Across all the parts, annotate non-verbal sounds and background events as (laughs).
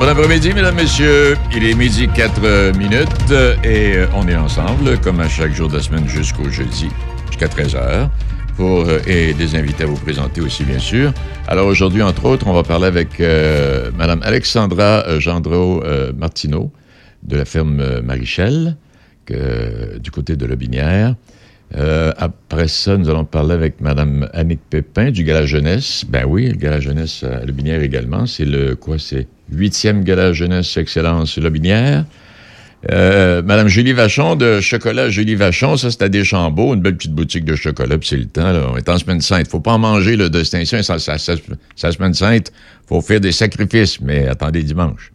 Bon après-midi, mesdames, messieurs. Il est midi 4 minutes et euh, on est ensemble, comme à chaque jour de la semaine jusqu'au jeudi, jusqu'à 13 h pour, euh, et des invités à vous présenter aussi, bien sûr. Alors aujourd'hui, entre autres, on va parler avec euh, Mme Alexandra euh, Gendreau-Martineau de la ferme Marichel, du côté de Lobinière. Euh, après ça, nous allons parler avec Mme Annick Pépin du Gala Jeunesse. Ben oui, le Gala Jeunesse à Lobinière également. C'est le, quoi, c'est huitième Gala Jeunesse Excellence Lobinière. Euh, Madame Julie Vachon de Chocolat Julie Vachon, ça c'est à Deschambault, une belle petite boutique de chocolat, puis c'est le temps, là. On est en semaine sainte. Faut pas en manger, le ça, ça, ça, ça semaine sainte. Faut faire des sacrifices, mais attendez dimanche.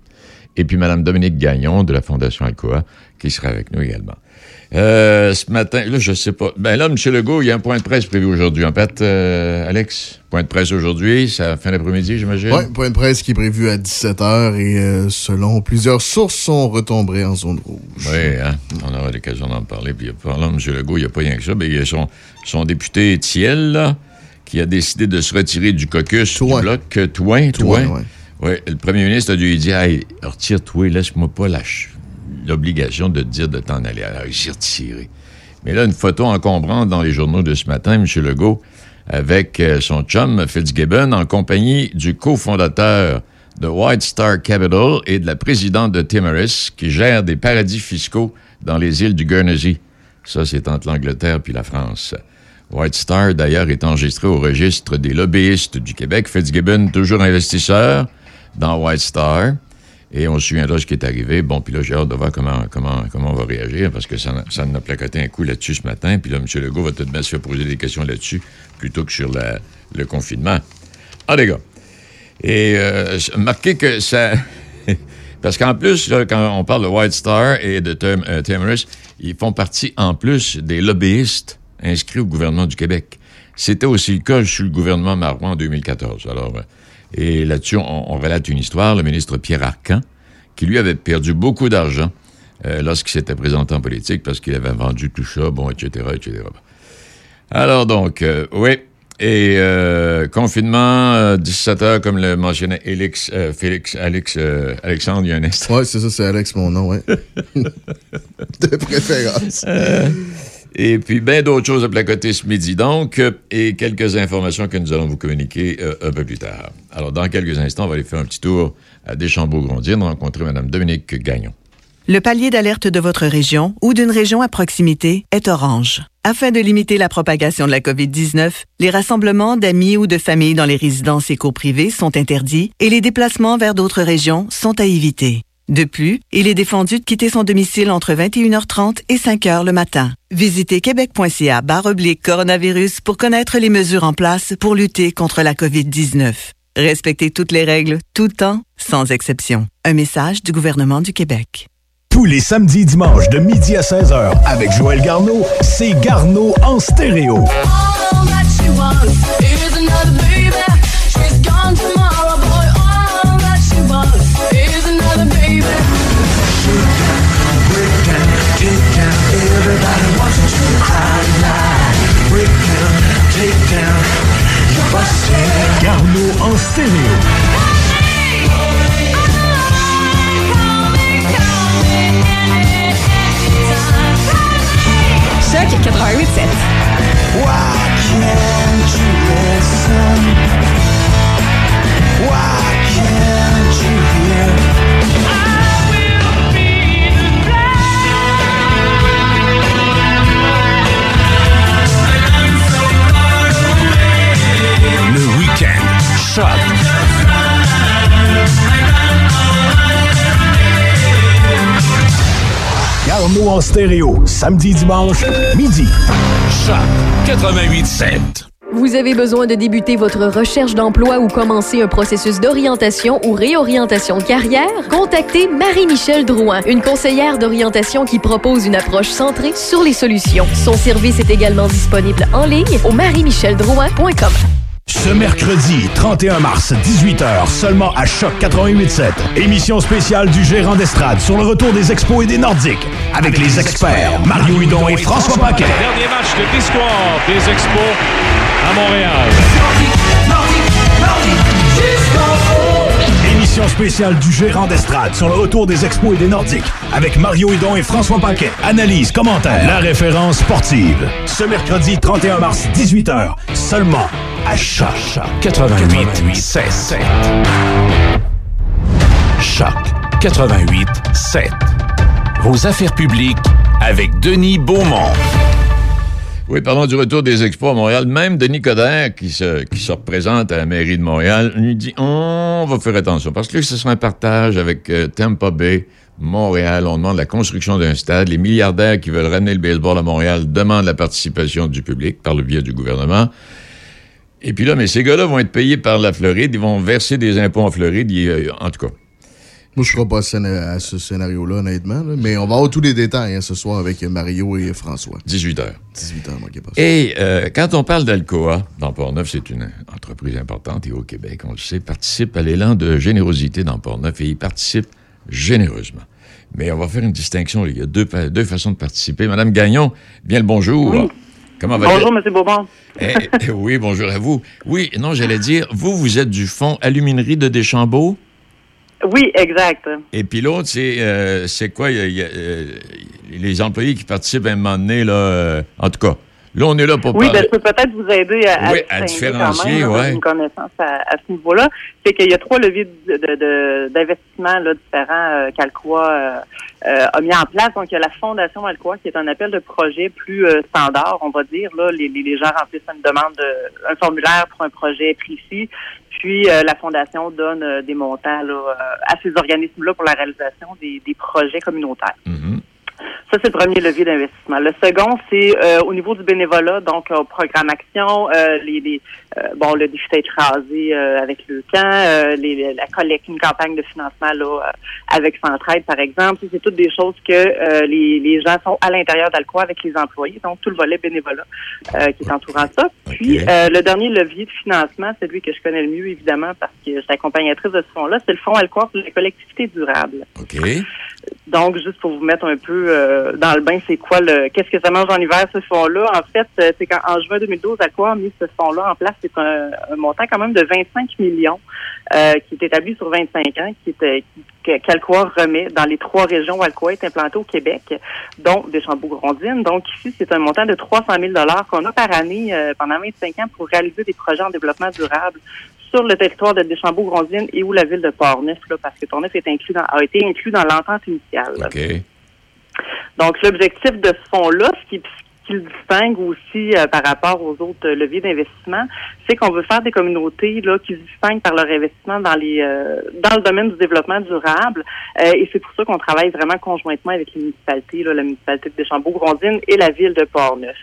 Et puis Madame Dominique Gagnon de la Fondation Alcoa, qui sera avec nous également. Euh, ce matin, là, je sais pas. Ben là, M. Legault, il y a un point de presse prévu aujourd'hui. En fait, euh, Alex, point de presse aujourd'hui, c'est à la fin d'après-midi, j'imagine? Oui, point de presse qui est prévu à 17h et euh, selon plusieurs sources, sont retombés en zone rouge. Oui, hein? on aura l'occasion d'en parler. Puis parlant de M. Legault, il n'y a pas rien que ça. Mais il y a son, son député Thiel, là, qui a décidé de se retirer du caucus du bloc. euh, Touin, Touin. ouais. Oui, le premier ministre a dû lui dire Hey, retire-toi, laisse-moi pas la ch- l'obligation de dire de t'en aller. Alors, il s'est retiré. Mais là, une photo encombrante dans les journaux de ce matin, M. Legault, avec euh, son chum Fitzgibbon, en compagnie du cofondateur de White Star Capital et de la présidente de Timorous, qui gère des paradis fiscaux dans les îles du Guernsey. Ça, c'est entre l'Angleterre puis la France. White Star, d'ailleurs, est enregistré au registre des lobbyistes du Québec. Fitzgibbon, toujours investisseur dans White Star. Et on se souviendra ce qui est arrivé. Bon, puis là, j'ai hâte de voir comment, comment, comment on va réagir, parce que ça, en a placoté un coup là-dessus ce matin. Puis là, M. Legault va de même se faire poser des questions là-dessus, plutôt que sur le confinement. Ah, les gars. Et euh, marquez que ça... (laughs) Parce qu'en plus, là, quand on parle de White Star et de Tim- euh, ils font partie en plus des lobbyistes inscrits au gouvernement du Québec. C'était aussi le cas sur le gouvernement Marois en 2014. Alors, euh, et là-dessus, on, on relate une histoire, le ministre Pierre Arcan, qui lui avait perdu beaucoup d'argent euh, lorsqu'il s'était présenté en politique parce qu'il avait vendu tout ça, bon, etc., etc. Alors donc, euh, oui. Et euh, confinement, euh, 17 heures, comme le mentionnait Élix, euh, Félix, Alex, Alexandre, il y a un instant. Ouais, c'est ça, c'est Alex, mon nom, ouais. (laughs) de préférence. Et puis, bien d'autres choses à placoter ce midi, donc, euh, et quelques informations que nous allons vous communiquer euh, un peu plus tard. Alors, dans quelques instants, on va aller faire un petit tour à Deschambault-Grondines, rencontrer Mme Dominique Gagnon. Le palier d'alerte de votre région ou d'une région à proximité est orange. Afin de limiter la propagation de la COVID-19, les rassemblements d'amis ou de familles dans les résidences et cours privées sont interdits et les déplacements vers d'autres régions sont à éviter. De plus, il est défendu de quitter son domicile entre 21h30 et 5h le matin. Visitez québec.ca barre oblique coronavirus pour connaître les mesures en place pour lutter contre la COVID-19. Respectez toutes les règles, tout le temps, sans exception. Un message du gouvernement du Québec. Tous les samedis et dimanches de midi à 16h avec Joël Garneau, c'est Garneau en stéréo. All that she wants is stéréo. Samedi, dimanche, midi. Choc 88.7. Vous avez besoin de débuter votre recherche d'emploi ou commencer un processus d'orientation ou réorientation de carrière? Contactez Marie-Michel Drouin, une conseillère d'orientation qui propose une approche centrée sur les solutions. Son service est également disponible en ligne au marie-micheldrouin.com. Ce mercredi 31 mars, 18h, seulement à Choc 88.7. Émission spéciale du gérant d'estrade sur le retour des expos et des Nordiques. Avec les experts Mario Hudon et François Paquet. Dernier match de l'histoire des Expos à Montréal. Émission Émission spéciale du gérant d'estrade sur le retour des expos et des Nordiques avec Mario Hudon et François Paquet. Analyse, commentaire, la référence sportive. Ce mercredi 31 mars, 18h, seulement à Choc 88 7. Choc 88 7. Vos affaires publiques avec Denis Beaumont. Oui, parlons du retour des expos à Montréal. Même Denis Coderre, qui se, qui se représente à la mairie de Montréal, lui dit on va faire attention parce que ce sera un partage avec euh, Tampa Bay, Montréal. On demande la construction d'un stade. Les milliardaires qui veulent ramener le baseball à Montréal demandent la participation du public par le biais du gouvernement. Et puis là, mais ces gars-là vont être payés par la Floride. Ils vont verser des impôts en Floride. Euh, en tout cas. Moi, je ne crois pas à ce scénario-là, honnêtement. là. Mais on va avoir tous les détails hein, ce soir avec Mario et François. 18 heures. 18 h manquez pas ça. Et euh, quand on parle d'Alcoa, dans Port-Neuf, c'est une entreprise importante et au Québec, on le sait, participe à l'élan de générosité dans Port-Neuf et il participe généreusement. Mais on va faire une distinction. Il y a deux, deux façons de participer. Madame Gagnon, bien le bonjour. Oui. Comment va Bonjour, M. Bourbon. Eh, eh, oui, bonjour à vous. Oui, non, j'allais dire, vous, vous êtes du fonds Aluminerie de Deschambault? Oui, exact. Et puis l'autre, c'est euh, c'est quoi? Il y a- il y a, euh, les employés qui participent à un moment donné, là, euh, en tout cas. Là, on est là pour Oui, ben, parler. je peux peut-être vous aider à, Oui, à différencier, quand même, ouais. une connaissance à, à ce niveau-là. C'est qu'il y a trois leviers de- de- de- d'investissement différents euh, qu'Alcoa euh, euh, a mis en place. Donc, il y a la Fondation Alcoa qui est un appel de projet plus euh, standard, on va dire. Là, les, gens remplissent une demande, de, un formulaire pour un projet précis. Puis, euh, la Fondation donne euh, des montants là, euh, à ces organismes-là pour la réalisation des, des projets communautaires. Mhm. Ça, c'est le premier levier d'investissement. Le second, c'est euh, au niveau du bénévolat, donc euh, programme action, euh, les, les euh, bon, le défi d'être rasé euh, avec le camp, euh, les, la collecte, une campagne de financement là, euh, avec Centraide, par exemple. C'est toutes des choses que euh, les, les gens sont à l'intérieur d'Alcoa avec les employés, donc tout le volet bénévolat euh, qui est entourant ça. Puis, euh, le dernier levier de financement, c'est lui que je connais le mieux, évidemment, parce que je suis accompagnatrice de ce fonds-là, c'est le fonds Alcoa pour les collectivités durables. OK. Donc, juste pour vous mettre un peu euh, dans le bain, c'est quoi le qu'est-ce que ça mange en hiver, ce fonds-là? En fait, euh, c'est qu'en en juin 2012, Aqua a mis ce fonds-là en place? C'est un, un montant quand même de 25 millions euh, qui est établi sur 25 ans, qui est qu'Alcoa remet dans les trois régions où Alcoa est implanté au Québec, dont Deschambault-Grondines. Donc, ici, c'est un montant de 300 000 qu'on a par année euh, pendant 25 ans pour réaliser des projets en développement durable sur le territoire de Deschambault-Grondines et ou la ville de Portneuf, là, parce que Portneuf est inclus dans, a été inclus dans l'entente initiale. OK. Donc, l'objectif de ce fonds-là, ce qui, ce qui le distingue aussi euh, par rapport aux autres euh, leviers d'investissement, c'est qu'on veut faire des communautés là, qui se distinguent par leur investissement dans les euh, dans le domaine du développement durable. Et c'est pour ça qu'on travaille vraiment conjointement avec les municipalités, là, la municipalité de Deschambault-Grondines et la ville de Portneuf.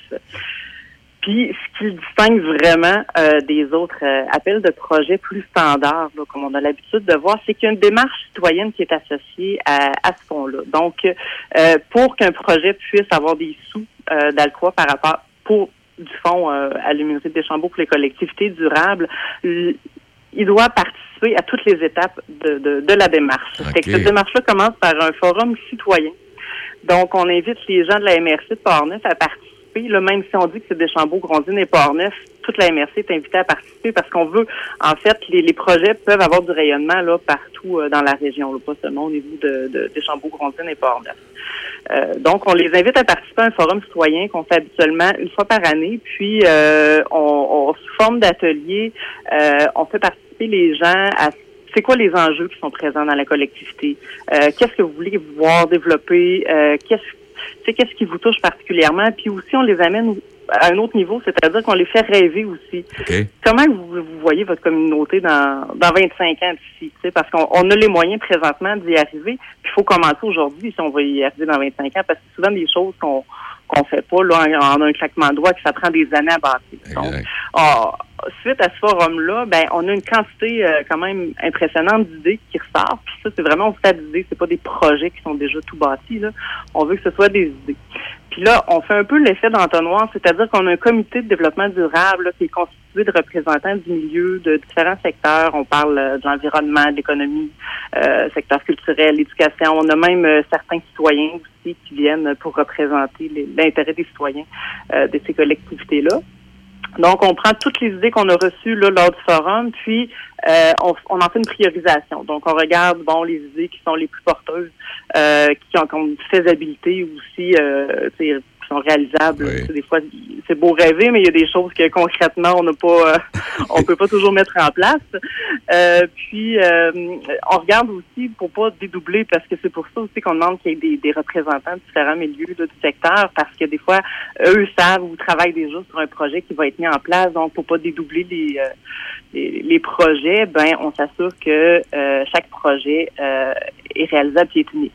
Puis, ce qui le distingue vraiment euh, des autres euh, appels de projets plus standards, là, comme on a l'habitude de voir, c'est qu'il y a une démarche citoyenne qui est associée à, à ce fonds-là. Donc, euh, pour qu'un projet puisse avoir des sous euh, d'Alcoa par rapport pour du fonds euh, à l'Université de Deschambault pour les collectivités durables, il doit participer à toutes les étapes de, de, de la démarche. OK. Fait que cette démarche-là commence par un forum citoyen. Donc, on invite les gens de la MRC de Portneuf à participer. Là, même si on dit que c'est Deschambault, Grondines et Portneuf, toute la MRC est invitée à participer parce qu'on veut, en fait, les, les projets peuvent avoir du rayonnement là partout euh, dans la région, là, pas seulement au niveau de, de Deschambault, Grondines et Portneuf. Euh, donc, on les invite à participer à un forum citoyen qu'on fait habituellement une fois par année. Puis, euh, on, on sous forme d'atelier, euh, on fait participer les gens à c'est quoi les enjeux qui sont présents dans la collectivité? Euh, qu'est-ce que vous voulez voir développer? Euh, qu'est-ce c'est qu'est-ce qui vous touche particulièrement? Puis aussi, on les amène à un autre niveau, c'est-à-dire qu'on les fait rêver aussi. Comment vous, vous voyez votre communauté dans, dans 25 ans d'ici? Parce qu'on on a les moyens présentement d'y arriver. Puis il faut commencer aujourd'hui si on va y arriver dans 25 ans, parce que c'est souvent des choses qu'on qu'on fait pas là, en, un claquement de doigts, que ça prend des années à bâtir. Donc, ah, suite à ce forum-là, ben, on a une quantité euh, quand même impressionnante d'idées qui ressortent. Puis ça, c'est vraiment au stade d'idées, c'est pas des projets qui sont déjà tout bâtis. Là. On veut que ce soit des idées. Puis là, on fait un peu l'effet d'entonnoir, c'est-à-dire qu'on a un comité de développement durable qui est constitué de représentants du milieu de différents secteurs. On parle euh, de l'environnement, de l'économie, euh, secteur culturel, l'éducation. On a même euh, certains citoyens aussi qui viennent pour représenter l'intérêt des citoyens euh, de ces collectivités-là. Donc, on prend toutes les idées qu'on a reçues là, lors du forum, puis euh, on, on en fait une priorisation. Donc, on regarde bon les idées qui sont les plus porteuses, euh, qui ont comme faisabilité aussi, euh, sont réalisables. Oui. Des fois, c'est beau rêver, mais il y a des choses que concrètement, on n'a pas, euh, (laughs) on peut pas toujours mettre en place. Euh, puis, euh, on regarde aussi pour pas dédoubler, parce que c'est pour ça aussi qu'on demande qu'il y ait des, des représentants de différents milieux là, du secteur, parce que des fois, eux savent ou travaillent déjà sur un projet qui va être mis en place. Donc, pour pas dédoubler les, les, les projets, ben, on s'assure que chaque projet est réalisable et est unique.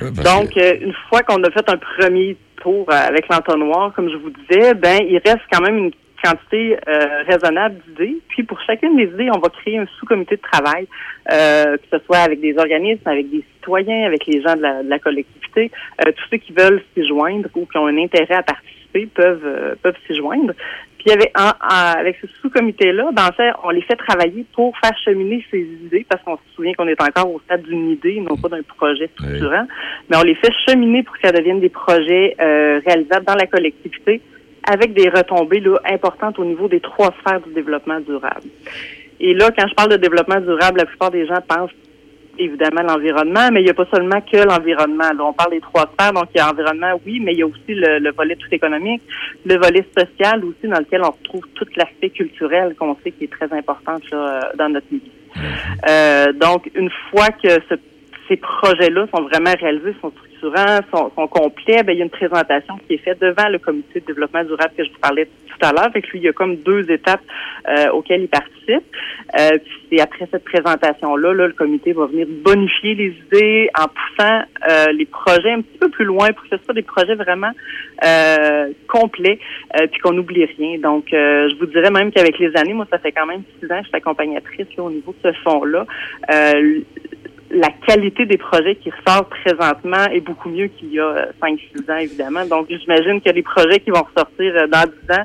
Parce Donc, que- euh, une fois qu'on a fait un premier euh, avec l'entonnoir, comme je vous disais, ben il reste quand même une quantité euh, raisonnable d'idées. Puis pour chacune des idées, on va créer un sous-comité de travail, euh, que ce soit avec des organismes, avec des citoyens, avec les gens de la, collectivité. Tous ceux qui veulent s'y joindre ou qui ont un intérêt à participer peuvent peuvent s'y joindre. Puis avec, en- en- avec ce sous-comité-là, ben, en fait, on les fait travailler pour faire cheminer ces idées, parce qu'on se souvient qu'on est encore au stade d'une idée, non pas d'un projet structurant, mais on les fait cheminer pour que ça devienne des projets euh, réalisables dans la collectivité, avec des retombées là, importantes au niveau des trois sphères du développement durable. Et là, quand je parle de développement durable, la plupart des gens pensent évidemment l'environnement, mais il n'y a pas seulement que l'environnement. On parle des trois sphères, donc il y a l'environnement, oui, mais il y a aussi le, le volet tout économique, le volet social aussi, dans lequel on retrouve tout l'aspect culturel qu'on sait qui est très important là, dans notre milieu. Euh, donc, une fois que ce- ces projets-là sont vraiment réalisés, sont sont complets, ben, il y a une présentation qui est faite devant le comité de développement durable que je vous parlais tout à l'heure. Que lui, il y a comme deux étapes euh, auxquelles il participe. Euh, puis après cette présentation-là, là, le comité va venir bonifier les idées en poussant euh, les projets un petit peu plus loin pour que ce soit des projets vraiment euh, complets, euh, puis qu'on n'oublie rien. Donc, euh, je vous dirais même qu'avec les années, moi, ça fait quand même six ans que je suis accompagnatrice là, au niveau de ce fonds-là. Euh, la qualité des projets qui ressortent présentement est beaucoup mieux qu'il y a 5-6 ans, évidemment. Donc, j'imagine que les projets qui vont ressortir euh, dans 10 ans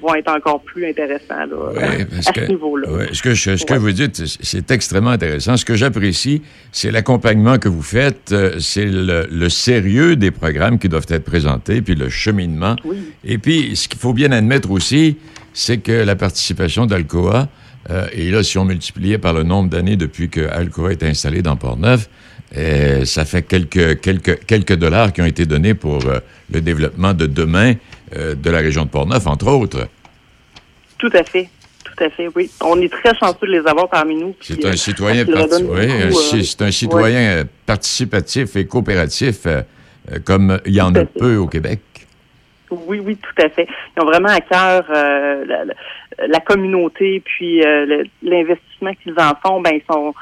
vont être encore plus intéressants là, Ouais, à que- ce niveau-là. ouais, ce que, je- ce que Ouais. vous dites, c'est- c'est extrêmement intéressant. Ce que j'apprécie, c'est l'accompagnement que vous faites, euh, c'est le, le sérieux des programmes qui doivent être présentés, puis le cheminement. Oui. Et puis, ce qu'il faut bien admettre aussi, c'est que la participation d'Alcoa, euh, et là, si on multipliait par le nombre d'années depuis que Alcoa est installé dans Port-Neuf, euh, ça fait quelques, quelques, quelques dollars qui ont été donnés pour euh, le développement de demain de la région de Port-Neuf, entre autres. Tout à fait. Tout à fait, oui. On est très chanceux de les avoir parmi nous. C'est un citoyen, parti- oui, un ci- c'est un citoyen participatif et coopératif comme il y en a peu au Québec. Oui, oui, tout à fait. Ils ont vraiment à cœur euh, la, la- communauté, puis euh, l'investissement qu'ils en font, ben ils sont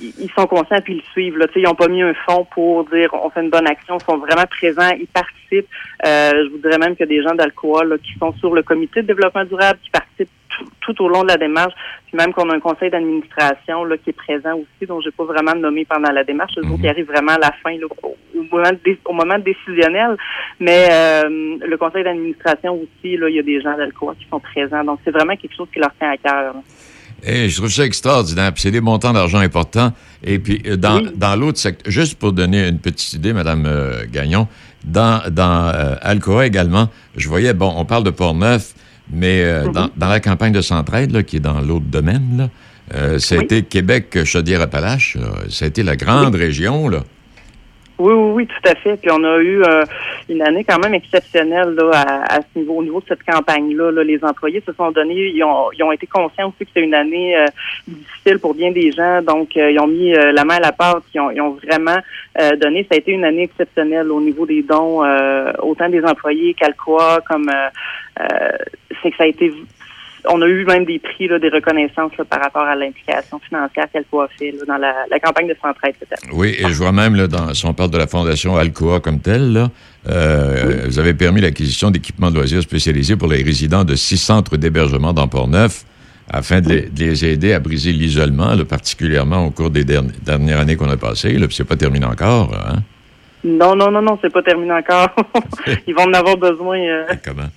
ils sont conscients puis ils le suivent. Là. Tu sais, Ils n'ont pas mis un fonds pour dire on fait une bonne action, ils sont vraiment présents, ils participent. Euh, je vous dirais même que des gens d'Alcoa qui sont sur le comité de développement durable, qui participent tout, tout au long de la démarche, puis même qu'on a un conseil d'administration là, qui est présent aussi, dont j'ai pas vraiment nommé pendant la démarche, eux autres qui arrivent vraiment à la fin, là, au, moment dé- au moment décisionnel. Mais euh, le conseil d'administration aussi, là, il y a des gens d'Alcoa qui sont présents. Donc, c'est vraiment quelque chose qui leur tient à cœur. Et je trouve ça extraordinaire. Puis c'est des montants d'argent importants. Et puis, euh, dans, Oui. dans l'autre secteur, juste pour donner une petite idée, Mme euh, Gagnon, dans, dans euh, Alcoa également, je voyais, bon, on parle de Port-Neuf, mais euh, Mhm. dans, dans la campagne de Centraide, là, qui est dans l'autre domaine, là, euh, ça a Oui. été Québec, Chaudière-Appalaches. là. Ça a été la grande région, là. Oui, oui, oui, tout à fait. Puis on a eu euh, une année quand même exceptionnelle là, à, à ce niveau, au niveau de cette campagne-là. Là, les employés se sont donnés, ils ont, ils ont été conscients aussi que c'était une année euh, difficile pour bien des gens. Donc, euh, ils ont mis euh, la main à la pâte, ils ont, ils ont vraiment euh, donné. Ça a été une année exceptionnelle au niveau des dons, euh, autant des employés qu'Alcoa, comme euh, c'est que ça a été on a eu même des prix, là, des reconnaissances là, par rapport à l'implication financière qu'Alcoa a fait là, dans la, la campagne de Centraide. Oui, et je vois même, là, dans, si on parle de la Fondation Alcoa comme telle, là, euh, vous avez permis l'acquisition d'équipements de loisirs spécialisés pour les résidents de six centres d'hébergement dans Port-Neuf afin de les, de les aider à briser l'isolement, particulièrement au cours des derni- dernières années qu'on a passées. C'est pas terminé encore. Hein? Non, non, non, non, c'est pas terminé encore. (laughs) Ils vont en avoir besoin. euh, (laughs) Comment?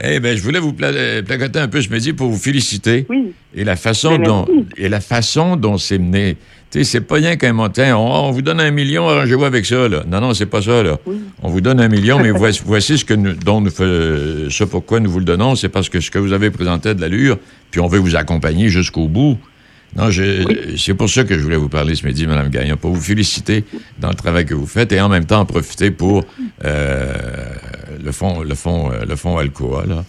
Eh bien, je voulais vous pla- euh, placoter un peu ce midi pour vous féliciter. Oui. Et la façon Ben, dont et la façon dont c'est mené. Sais, c'est pas rien qu'un montant. On, on vous donne un million, arrangez-vous avec ça, là. Non, non, c'est pas ça, là. On vous donne un million, mais (laughs) voici, voici ce que nous, dont nous ce pourquoi nous vous le donnons, c'est parce que ce que vous avez présenté de l'allure, puis on veut vous accompagner jusqu'au bout. Non, je- c'est pour ça que je voulais vous parler ce midi, Mme Gagnon, pour vous féliciter dans le travail que vous faites et en même temps en profiter pour euh, le fonds, le fonds, euh, le fonds Alcoa, là,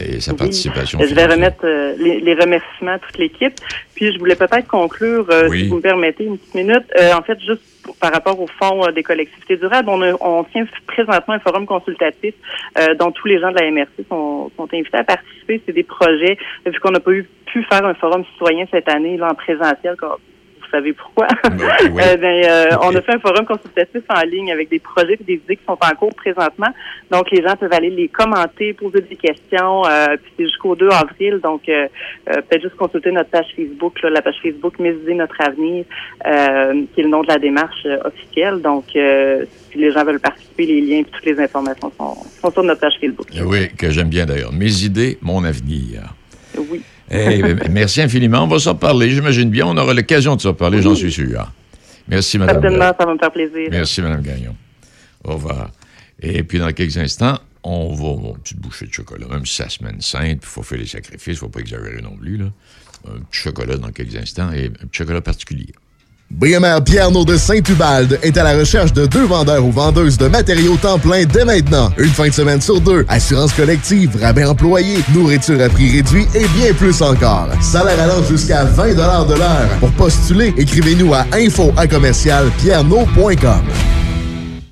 et sa Oui. participation. Je vais remettre euh, les, les remerciements à toute l'équipe. Puis je voulais peut-être conclure, euh, Oui. si vous me permettez, une petite minute. Euh, en fait, juste pour- par rapport au fonds euh, des collectivités durables, on, a- on tient présentement un forum consultatif euh, dont tous les gens de la MRC sont, sont invités à participer. C'est des projets, vu qu'on n'a pas eu pu faire un forum citoyen cette année là, en présentiel, savez pourquoi? (laughs) oui. Euh, ben, euh. On a fait un forum consultatif en ligne avec des projets et des idées qui sont en cours présentement. Donc, les gens peuvent aller les commenter, poser des questions. Euh, puis c'est jusqu'au 2 avril. Donc, peut-être juste consulter notre page Facebook, là, la page Facebook Mes idées, notre avenir, qui est le nom de la démarche officielle. Donc, si les gens veulent participer, les liens et toutes les informations sont, sont sur notre page Facebook. Oui, que j'aime bien d'ailleurs. Mes idées, mon avenir. Oui. Eh, ben, merci infiniment. On va s'en reparler, j'imagine bien. On aura l'occasion de s'en reparler, j'en suis sûr. Merci, Madame. Certainement, ça va me faire plaisir. Merci, Mme Gagnon. Au revoir. Et puis, dans quelques instants, on va une petite bouchée de chocolat, même si c'est la semaine sainte, il faut faire les sacrifices, il ne faut pas exagérer non plus. Là. Un petit chocolat dans quelques instants et un petit chocolat particulier. BMR Pierre de Saint-Ubalde est à la recherche de deux vendeurs ou vendeuses de matériaux temps plein dès maintenant. Une fin de semaine sur deux, assurance collective, rabais employé, nourriture à prix réduit et bien plus encore. Salaire allant jusqu'à 20 de l'heure. Pour postuler, écrivez-nous à info à commercial.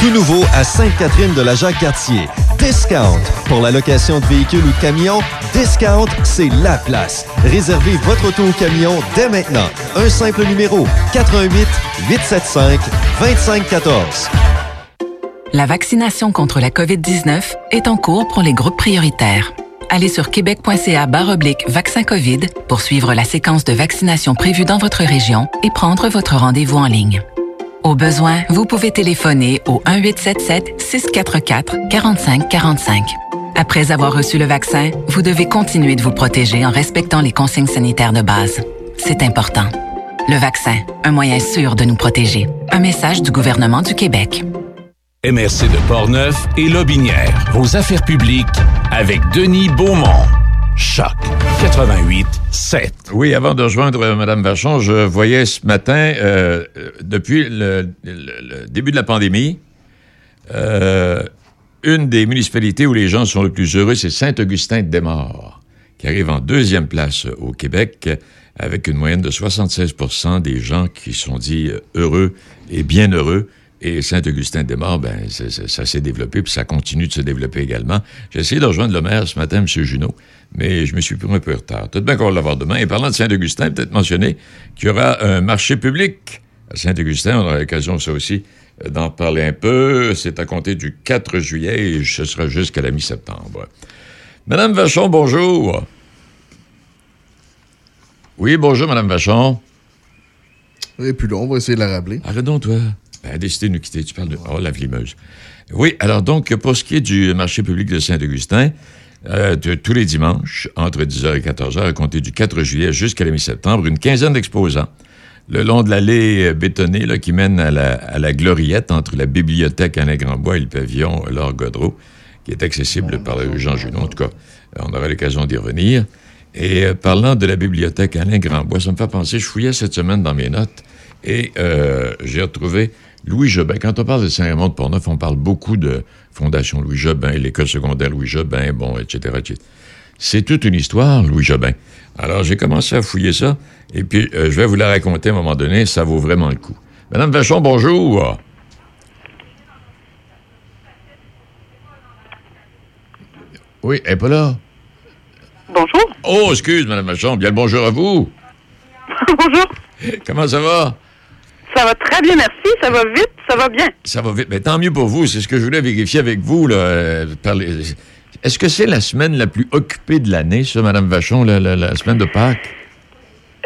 Tout nouveau à Sainte-Catherine de la Jacques-Cartier. Discount. Pour la location de véhicules ou de camions, Discount, c'est la place. Réservez votre auto ou camion dès maintenant. Un simple numéro 88 875 2514. La vaccination contre la COVID-19 est en cours pour les groupes prioritaires. Allez sur québec.ca oblique vaccin COVID pour suivre la séquence de vaccination prévue dans votre région et prendre votre rendez-vous en ligne. Au besoin, vous pouvez téléphoner au 1-877-644-4545. Après avoir reçu le vaccin, vous devez continuer de vous protéger en respectant les consignes sanitaires de base. C'est important. Le vaccin, un moyen sûr de nous protéger. Un message du gouvernement du Québec. MRC de Portneuf et Lobinière. Vos affaires publiques avec Denis Beaumont. Choc 88 7. Oui, avant de rejoindre euh, Mme Vachon, je voyais ce matin, euh, depuis le, début de la pandémie, euh, une des municipalités où les gens sont le plus heureux, c'est Saint-Augustin-de-Desmaures, qui arrive en deuxième place au Québec, avec une moyenne de 76% des gens qui sont dits heureux et bien heureux. Et Saint-Augustin-des-Maures, ben, ça s'est développé, puis ça continue de se développer également. J'ai essayé de rejoindre le maire ce matin, M. Junot, mais je me suis pris un peu en retard. Tout de bien qu'on va l'avoir demain. Et parlant de Saint-Augustin, peut-être mentionner qu'il y aura un marché public à Saint-Augustin. On aura l'occasion, ça aussi, d'en parler un peu. C'est à compter du 4 juillet et ce sera jusqu'à la mi-septembre. Madame Vachon, bonjour. Oui, bonjour, Madame Vachon. Et puis là, on va essayer de la rappeler. Arrête donc, toi. A décidé de nous quitter. Tu parles de. Oh, la vlimeuse. Oui, alors donc, pour ce qui est du marché public de Saint-Augustin, euh, de- tous les dimanches, entre 10h et 14h, à compter du 4 juillet jusqu'à la mi-septembre, une quinzaine d'exposants le long de l'allée euh, bétonnée qui mène à la, à la gloriette entre la bibliothèque Alain Grandbois et le pavillon Laure Godreau, qui est accessible par Jean Junot. En tout cas, on aura l'occasion d'y revenir. Et euh, parlant de la bibliothèque Alain Grandbois, ça me fait penser, je fouillais cette semaine dans mes notes et j'ai retrouvé Louis Jobin. Quand on parle de Saint-Raymond de Portneuf, on parle beaucoup de Fondation Louis Jobin, l'école secondaire Louis Jobin, bon, etc., etc. C'est toute une histoire, Louis Jobin. Alors, j'ai commencé à fouiller ça, et puis euh, je vais vous la raconter à un moment donné, ça vaut vraiment le coup. Madame Vachon, bonjour. Oui, elle n'est pas là. Bonjour. Oh, excuse, Madame Vachon. Bien le bonjour à vous. (laughs) Bonjour. Comment ça va? Ça va très bien, merci. Ça va vite, ça va bien. Ça va vite. Mais tant mieux pour vous. C'est ce que je voulais vérifier avec vous. Là, euh, les- Est-ce que c'est la semaine la plus occupée de l'année, ça, Mme Vachon, la, la- la semaine de Pâques?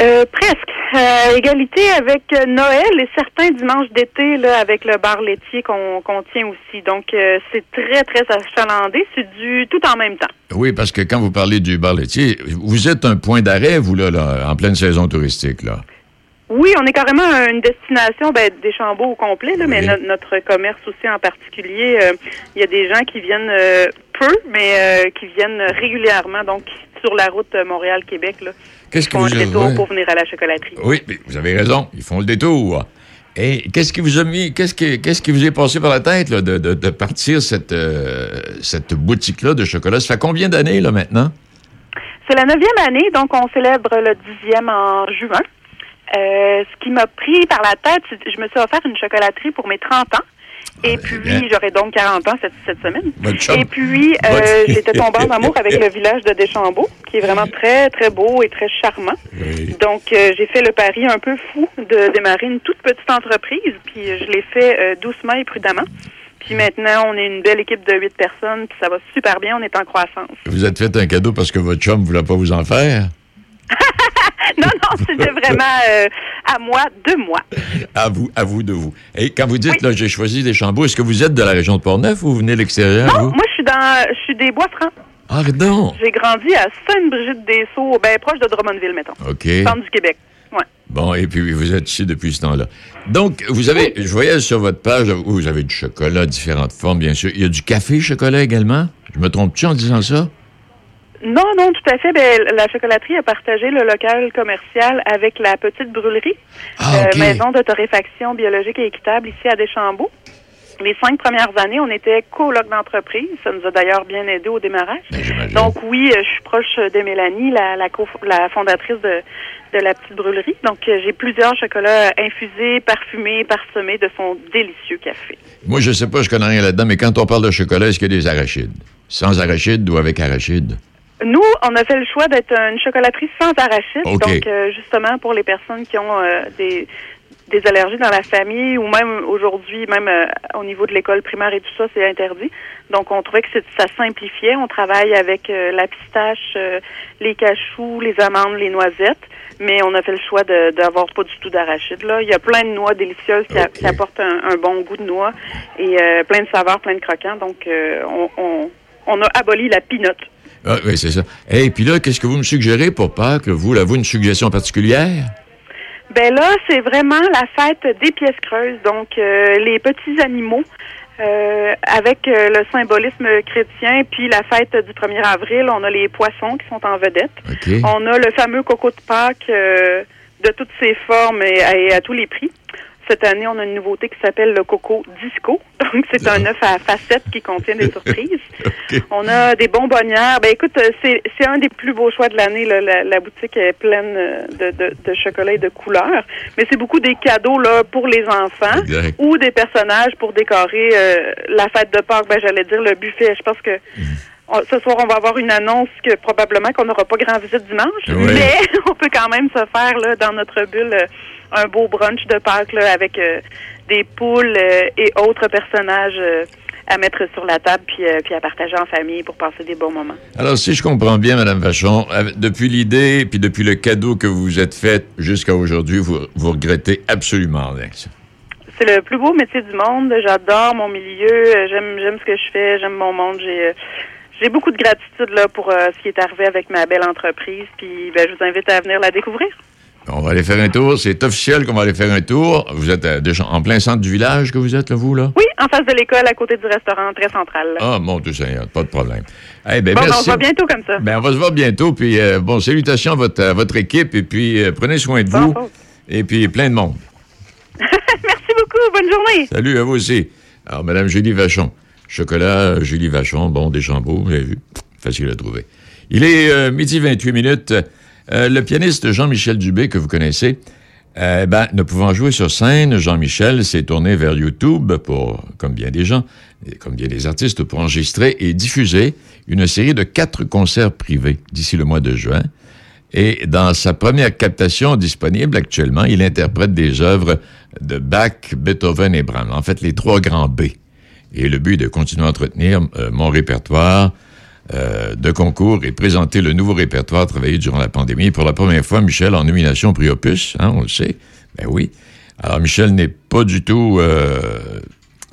Euh, presque. Euh, égalité avec Noël et certains dimanches d'été là avec le bar laitier qu'on tient aussi. Donc euh, c'est très très achalandé. C'est du tout en même temps. Oui, parce que quand vous parlez du bar laitier, vous êtes un point d'arrêt, vous, là, là, en pleine saison touristique, là. Oui, on est carrément une destination ben, des Chambeaux au complet, là, mais no- notre commerce aussi en particulier. euh, Il y a des gens qui viennent euh, peu, mais euh, qui viennent régulièrement, donc sur la route Montréal-Québec. Qu'est-ce font vous un détour ouais. pour venir à la chocolaterie. Oui, mais vous avez raison. Ils font le détour. Et qu'est-ce qui vous a mis, qu'est-ce qui, qu'est-ce qui vous est passé par la tête, là, de, de- de partir cette, cette boutique-là de chocolat? Ça fait combien d'années, là, maintenant? C'est la neuvième année, donc on célèbre le dixième en juin. Euh, ce qui m'a pris par la tête, c'est je me suis offert une chocolaterie pour mes 30 ans. Et puis, bien. j'aurai donc 40 ans cette, cette semaine. Et puis, euh, j'étais tombée en amour avec le (laughs) village de Deschambault, qui est vraiment très, très beau et très charmant. Donc, euh, j'ai fait le pari un peu fou de démarrer une toute petite entreprise, puis je l'ai fait euh, doucement et prudemment. Puis maintenant, on est une belle équipe de huit personnes, puis ça va super bien, on est en croissance. Vous êtes fait un cadeau parce que votre chum ne voulait pas vous en faire? (laughs) non, non, c'était vraiment euh, à moi, de moi. (laughs) À vous, à vous de vous. Et quand vous dites, là, j'ai choisi des chambeaux, est-ce que vous êtes de la région de Portneuf ou vous venez de l'extérieur, Non, vous? moi, je suis dans, je suis des Bois-Francs. Ah, non. J'ai grandi à Sainte-Brigitte-des-Sceaux, ben proche de Drummondville, mettons. OK. Centre du Québec. Ouais. Bon, et puis vous êtes ici depuis ce temps-là. Donc, vous avez, je voyais sur votre page, vous avez du chocolat, différentes formes, bien sûr. Il y a du café chocolat également? Je me trompe-tu en disant ça? Non, non, tout à fait. Ben, la chocolaterie a partagé le local commercial avec la petite brûlerie, Ah, euh, maison de torréfaction biologique et équitable ici à Deschambault. Les cinq premières années, on était coloc d'entreprise. Ça nous a d'ailleurs bien aidé au démarrage. Ben, Donc oui, euh, je suis proche de Mélanie, la, la, co- la fondatrice de, de la petite brûlerie. Donc euh, j'ai plusieurs chocolats infusés, parfumés, parsemés de son délicieux café. Moi, je sais pas, je connais rien là-dedans, mais quand on parle de chocolat, est-ce qu'il y a des arachides? Sans arachides ou avec arachides? Nous, on a fait le choix d'être une chocolaterie sans arachide. Donc, euh, justement, pour les personnes qui ont euh, des, des allergies dans la famille ou même aujourd'hui, même euh, au niveau de l'école primaire et tout ça, c'est interdit. Donc, on trouvait que c'est- ça simplifiait. On travaille avec euh, la pistache, euh, les cachous, les amandes, les noisettes. Mais on a fait le choix de- d'avoir pas du tout d'arachide. Là, Il y a plein de noix délicieuses qui, a- qui apportent un, un bon goût de noix et euh, plein de saveurs, plein de croquants. Donc, euh, on, on, on a aboli la pinotte. Ah, oui, c'est ça. Et puis là, qu'est-ce que vous me suggérez pour Pâques? Vous, là, vous, une suggestion particulière? Ben là, c'est vraiment la fête des pièces creuses, donc euh, les petits animaux euh, avec euh, le symbolisme chrétien, puis la fête du 1er avril, on a les poissons qui sont en vedette. On a le fameux coco de Pâques de toutes ses formes et à tous les prix. Cette année, on a une nouveauté qui s'appelle le coco disco. (laughs) Donc, c'est un œuf à facettes qui contient des surprises. (laughs) On a des bonbonnières. Ben écoute, euh, c'est un des plus beaux choix de l'année. La, la boutique est pleine euh, de, de, de chocolat et de couleurs. Mais c'est beaucoup des cadeaux là pour les enfants Exact. ou des personnages pour décorer euh, la fête de Pâques. Ben j'allais dire le buffet. Je pense que on- ce soir, on va avoir une annonce que probablement qu'on n'aura pas grand visite dimanche, Oui. mais (laughs) on peut quand même se faire là, dans notre bulle euh, un beau brunch de Pâques là, avec euh, des poules euh, et autres personnages euh, à mettre sur la table puis, euh, puis à partager en famille pour passer des bons moments. Alors, si je comprends bien, Mme Vachon, depuis l'idée, puis depuis le cadeau que vous vous êtes fait jusqu'à aujourd'hui, vous, vous regrettez absolument rien. C'est le plus beau métier du monde. J'adore mon milieu. J'aime j'aime ce que je fais. J'aime mon monde. J'ai euh, j'ai beaucoup de gratitude là pour euh, ce qui est arrivé avec ma belle entreprise. Puis ben, je vous invite à venir la découvrir. On va aller faire un tour. C'est officiel qu'on va aller faire un tour. Vous êtes à Deschamps- en plein centre du village que vous êtes, là, vous, là? Oui, en face de l'école, à côté du restaurant, très central. là. Ah, mon Dieu Seigneur, pas de problème. Eh ben, bon, ben, on se voit bientôt comme ça. Ben, on va se voir bientôt. Puis, euh, bon, salutations à votre, à votre équipe. Et puis, euh, prenez soin de vous. Et puis, plein de monde. (laughs) Merci beaucoup. Bonne journée. Salut à vous aussi. Alors, Madame Julie Vachon. Chocolat, euh, Julie Vachon, bon, des chambeaux, vous avez vu. Facile à trouver. Il est euh, midi 28 minutes. Euh, le pianiste Jean-Michel Dubé, que vous connaissez, euh, ben, ne pouvant jouer sur scène, Jean-Michel s'est tourné vers YouTube pour, comme bien des gens, comme bien des artistes, pour enregistrer et diffuser une série de quatre concerts privés d'ici le mois de juin. Et dans sa première captation disponible actuellement, il interprète des œuvres de Bach, Beethoven et Brahms. En fait, les trois grands B. Et le but est de continuer à entretenir euh, mon répertoire euh, de concours et présenter le nouveau répertoire travaillé durant la pandémie. Pour la première fois, Michel en nomination prix Opus, hein, on le sait. Ben oui. Alors, Michel n'est pas du tout... euh,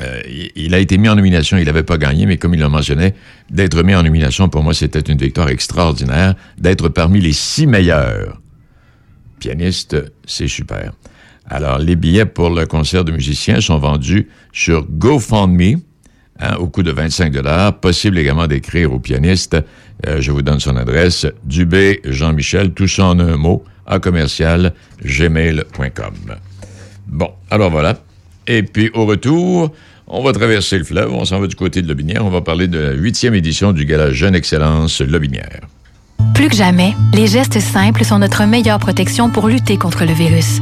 euh, il- a été mis en nomination, il n'avait pas gagné, mais comme il le mentionnait, d'être mis en nomination, pour moi, c'était une victoire extraordinaire. D'être parmi les six meilleurs pianistes, c'est super. Alors, les billets pour le concert de musiciens sont vendus sur GoFundMe hein, au coût de 25 Possible également d'écrire au pianiste, euh, je vous donne son adresse, Dubé Jean-Michel, tout en un mot, à commercial gmail.com. Bon, alors voilà. Et puis au retour, on va traverser le fleuve, on s'en va du côté de Lobinière, on va parler de la huitième édition du gala Jeune Excellence Lobinière. Plus que jamais, les gestes simples sont notre meilleure protection pour lutter contre le virus.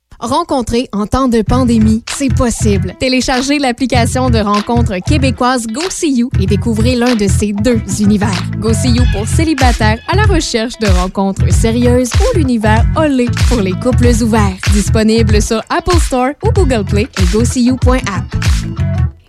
Rencontrer en temps de pandémie, c'est possible. Téléchargez l'application de rencontre québécoise GoSeeYou et découvrez l'un de ces deux univers. GoSeeYou pour célibataires à la recherche de rencontres sérieuses ou l'univers Olé pour les couples ouverts. Disponible sur Apple Store ou Google Play et GoSeeYou.app.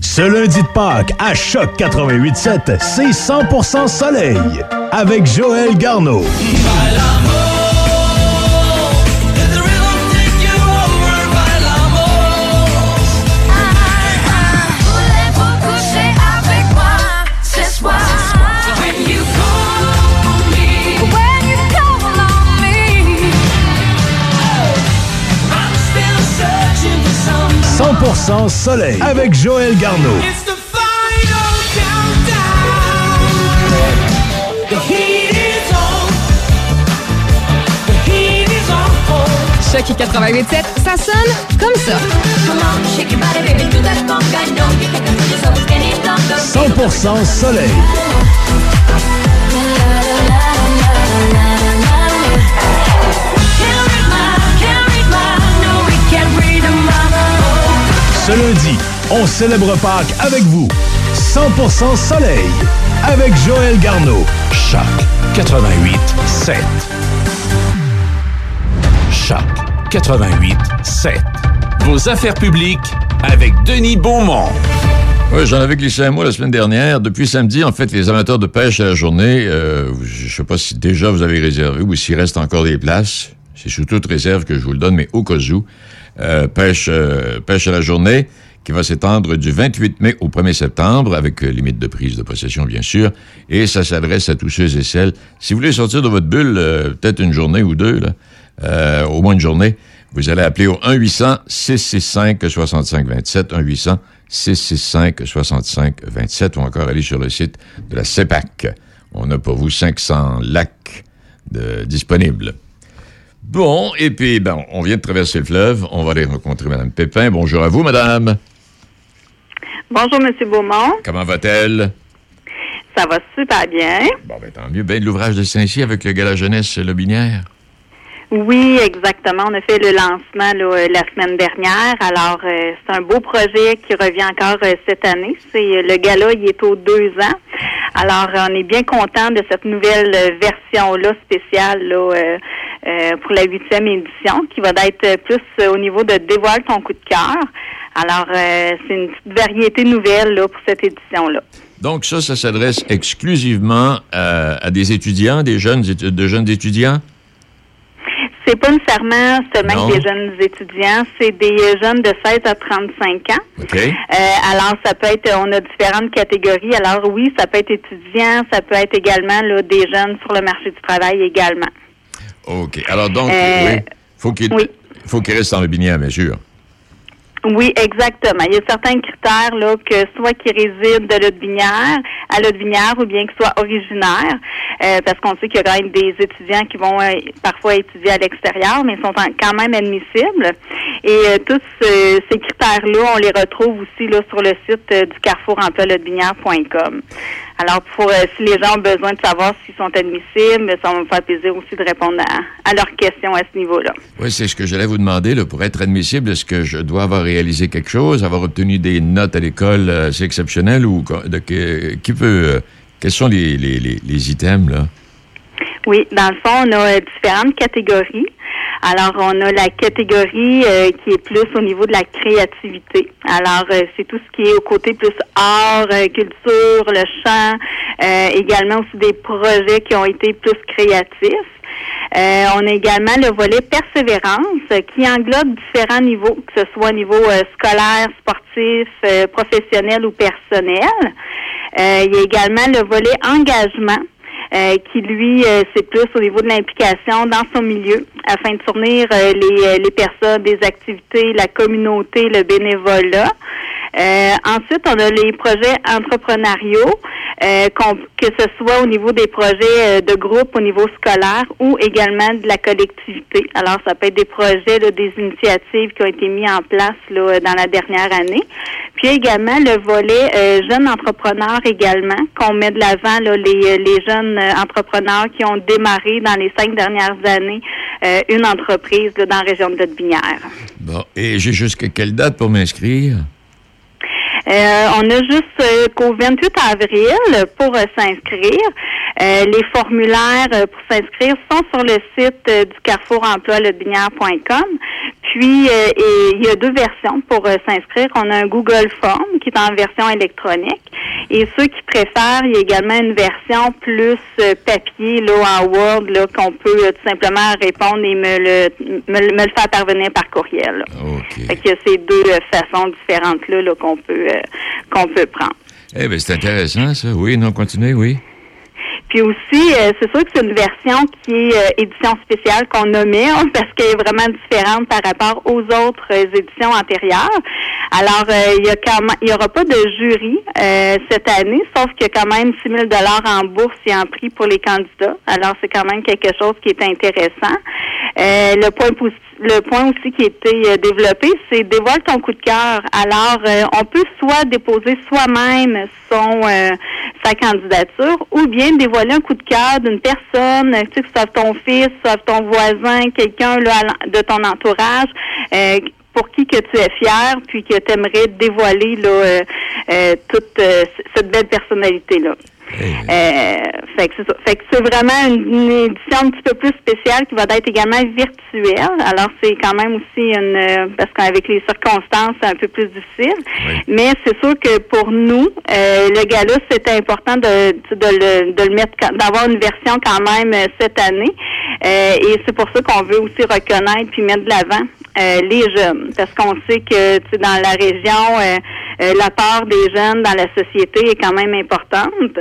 Ce lundi de Pâques, à Choc 88.7, c'est 100% soleil avec Joël Garneau. « 100% soleil avec Joël Garneau. Choc 88.7, ça sonne comme ça. 100% soleil. Ce lundi, on célèbre Pâques avec vous. 100% soleil avec Joël Garneau. Choc 88 7. Choc 88 7. Vos affaires publiques avec Denis Beaumont. Oui, j'en avais glissé un mot la semaine dernière. Depuis samedi, en fait, les amateurs de pêche à la journée, euh, je ne sais pas si déjà vous avez réservé ou s'il reste encore des places. C'est sous toute réserve que je vous le donne, mais au cas où, euh, pêche, euh, pêche à la journée qui va s'étendre du 28 mai au 1er septembre, avec euh, limite de prise de possession, bien sûr. Et ça s'adresse à tous ceux et celles. Si vous voulez sortir de votre bulle, peut-être une journée ou deux, au moins une journée, vous allez appeler au 1-800-665-6527, 1-800-665-6527, ou encore aller sur le site de la CEPAC. On a pour vous 500 lacs de- disponibles. Bon, et puis, ben, on vient de traverser le fleuve. On va aller rencontrer Mme Pépin. Bonjour à vous, madame. Bonjour, M. Beaumont. Comment va-t-elle? Ça va super bien. Bon, ben, tant mieux. Ben, l'ouvrage de Saint-Cy avec le Gala Jeunesse Lobinière. Oui, exactement. On a fait le lancement là, euh, la semaine dernière. Alors, euh, c'est un beau projet qui revient encore euh, cette année. C'est le gala, il est aux deux ans. Alors, on est bien content de cette nouvelle version-là spéciale là, euh, euh, pour la huitième édition, qui va être plus euh, au niveau de dévoile ton coup de cœur. Alors, euh, c'est une petite variété nouvelle là, pour cette édition-là. Donc, ça, ça s'adresse exclusivement à, à des étudiants, des jeunes, de jeunes étudiants? c'est pas nécessairement seulement Non. des jeunes étudiants, c'est des jeunes de 16 à 35 ans. OK. Euh, alors, ça peut être, on a différentes catégories. Alors, oui, ça peut être étudiant, ça peut être également là, des jeunes sur le marché du travail également. OK. Alors, donc, Euh, oui, faut qu'il faut qu'il reste en Lobinière, bien sûr. Oui, exactement. Il y a certains critères là que soit qui résident de Lotbinière à Lotbinière ou bien qu'ils soient originaires, euh, parce qu'on sait qu'il y a quand même des étudiants qui vont euh, parfois étudier à l'extérieur, mais sont en- quand même admissibles. Et euh, tous ces critères-là, on les retrouve aussi là sur le site du Carrefour Emploi. Alors, pour euh, si les gens ont besoin de savoir s'ils sont admissibles, ça va me faire plaisir aussi de répondre à, à leurs questions à ce niveau-là. Oui, c'est ce que j'allais vous demander. Là, pour être admissible, est-ce que je dois avoir réalisé quelque chose, avoir obtenu des notes à l'école euh, assez exceptionnelles ou de, qui peut... euh, quels sont les, les, les, les items, là? Oui, dans le fond, on a euh, différentes catégories. Alors, on a la catégorie euh, qui est plus au niveau de la créativité. Alors, euh, c'est tout ce qui est au côté plus art, euh, culture, le chant, euh, également aussi des projets qui ont été plus créatifs. Euh, on a également le volet persévérance euh, qui englobe différents niveaux, que ce soit au niveau euh, scolaire, sportif, professionnel ou personnel. Il y a également le volet engagement. Euh, qui lui, euh, c'est plus au niveau de l'implication dans son milieu, afin de fournir euh, les, euh, les personnes, des activités, la communauté, le bénévolat. Euh, ensuite, on a les projets entrepreneuriaux, euh, que ce soit au niveau des projets euh, de groupe au niveau scolaire ou également de la collectivité. Alors, ça peut être des projets, des initiatives qui ont été mis en place là, dans la dernière année. Puis également le volet euh, jeunes entrepreneurs également, qu'on met de l'avant les, les jeunes euh, entrepreneurs qui ont démarré dans les cinq dernières années euh, une entreprise dans la région de Lotbinière. Bon. Et j'ai jusqu'à quelle date pour m'inscrire? Euh, on a juste euh, qu'au 28 avril pour euh, s'inscrire. Les formulaires pour s'inscrire sont sur le site du Carrefour Emploi Lotbinière.com. Puis, et il y a deux versions pour s'inscrire. On a un Google Form qui est en version électronique. Et ceux qui préfèrent, il y a également une version plus papier, là, en Word, là, qu'on peut tout simplement répondre et me le, me, le- me le faire parvenir par courriel. là. Fait que ces deux façons différentes là, là, qu'on peut qu'on peut prendre. Eh bien, c'est intéressant, ça. Oui, non, continuez, oui. Puis aussi, euh, c'est sûr que c'est une version qui est euh, édition spéciale qu'on nommait hein, (laughs) parce qu'elle est vraiment différente par rapport aux autres euh, éditions antérieures. Alors, euh, il y a quand même, il y aura pas de jury euh, cette année, sauf qu'il y a quand même 6 000 dollars en bourse et en prix pour les candidats. Alors, c'est quand même quelque chose qui est intéressant. Euh, le point positif le point aussi qui a été euh, développé, c'est dévoile ton coup de cœur. Alors, euh, on peut soit déposer soi-même son euh, sa candidature, ou bien dévoiler un coup de cœur d'une personne, tu sais, que ce soit ton fils, soit ton voisin, quelqu'un de ton entourage. euh, pour qui que tu es fier, puis que tu aimerais dévoiler là, euh, euh, toute cette belle personnalité-là. Euh, fait que c'est ça. Fait que c'est vraiment une, une édition un petit peu plus spéciale qui va être également virtuelle. Alors c'est quand même aussi une euh, parce qu'avec les circonstances c'est un peu plus difficile. Mais c'est sûr que pour nous, euh, le gala c'était important de, de, le, de le mettre d'avoir une version quand même euh, cette année. Euh, et c'est pour ça qu'on veut aussi reconnaître puis mettre de l'avant euh, les jeunes. Parce qu'on sait que dans la région, euh, euh, la part des jeunes dans la société est quand même importante.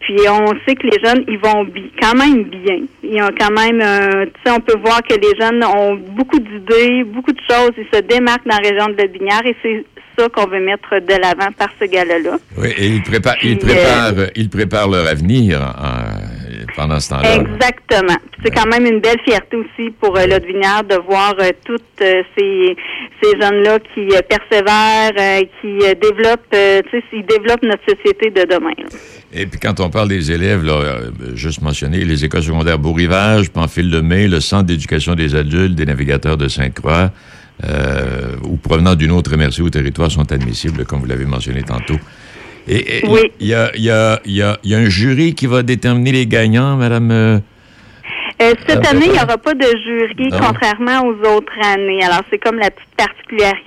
Puis on sait que les jeunes, ils vont quand même bien. Ils ont quand même, tu sais, on peut voir que les jeunes ont beaucoup d'idées, beaucoup de choses. Ils se démarquent dans la région de la Binière et c'est ça qu'on veut mettre de l'avant par ce gala-là. Oui, et ils préparent, ils préparent, ils préparent leur avenir en- pendant ce temps-là. Exactement. C'est quand même une belle fierté aussi pour euh, de voir euh, toutes euh, ces, ces jeunes-là qui euh, persévèrent, euh, qui développent, tu sais, ils développent notre société de demain. là. Et puis quand on parle des élèves, là, juste mentionner les écoles secondaires Beau-Rivage, Pamphile de Mai, le Centre d'éducation des adultes, des navigateurs de Sainte-Croix, ou provenant d'une autre MRC au territoire sont admissibles, comme vous l'avez mentionné tantôt. Et Oui. il y, a, y, a, y, a, y a un jury qui va déterminer les gagnants, Madame. euh, Euh, cette Ah, année, il n'y aura pas de jury, Non. contrairement aux autres années. Alors, c'est comme la petite particularité.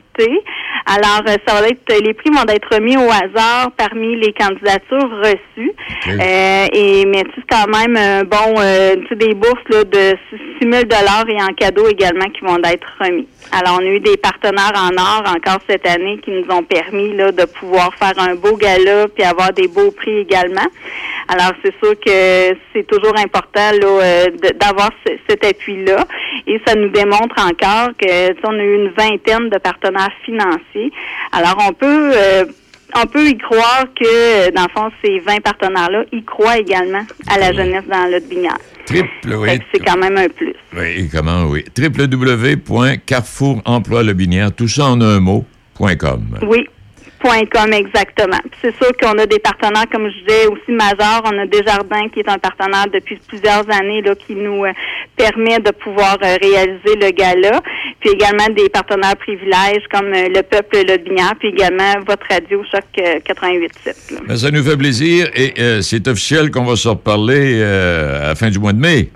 Alors, euh, ça va être les prix vont être remis au hasard parmi les candidatures reçues. Euh, et mais c'est quand même bon, euh, tu sais, des bourses là, de 6 000 dollars et en cadeau également qui vont être remis. Alors, on a eu des partenaires en or encore cette année qui nous ont permis là de pouvoir faire un beau gala puis avoir des beaux prix également. Alors, c'est sûr que c'est toujours important là euh, d'avoir ce- cet appui-là. Et ça nous démontre encore que on a eu une vingtaine de partenaires financiers. Alors, on peut euh, on peut y croire que, dans le fond, ces 20 partenaires-là y croient également à la jeunesse dans le binière. Triple, oui. C'est quand même un plus. Oui, comment, oui. www.carrefouremploilebinière, tout ça en un mot, .com. Oui. .com exactement. C'est sûr qu'on a des partenaires, comme je disais, aussi majeurs. On a Desjardins qui est un partenaire depuis plusieurs années là, qui nous euh, permet de pouvoir euh, réaliser le gala. Puis également des partenaires privilèges comme euh, le Peuple Le Binière, puis également votre radio Choc euh, 88.7. là. Ben, ça nous fait plaisir et c'est officiel qu'on va se reparler à la fin du mois de mai.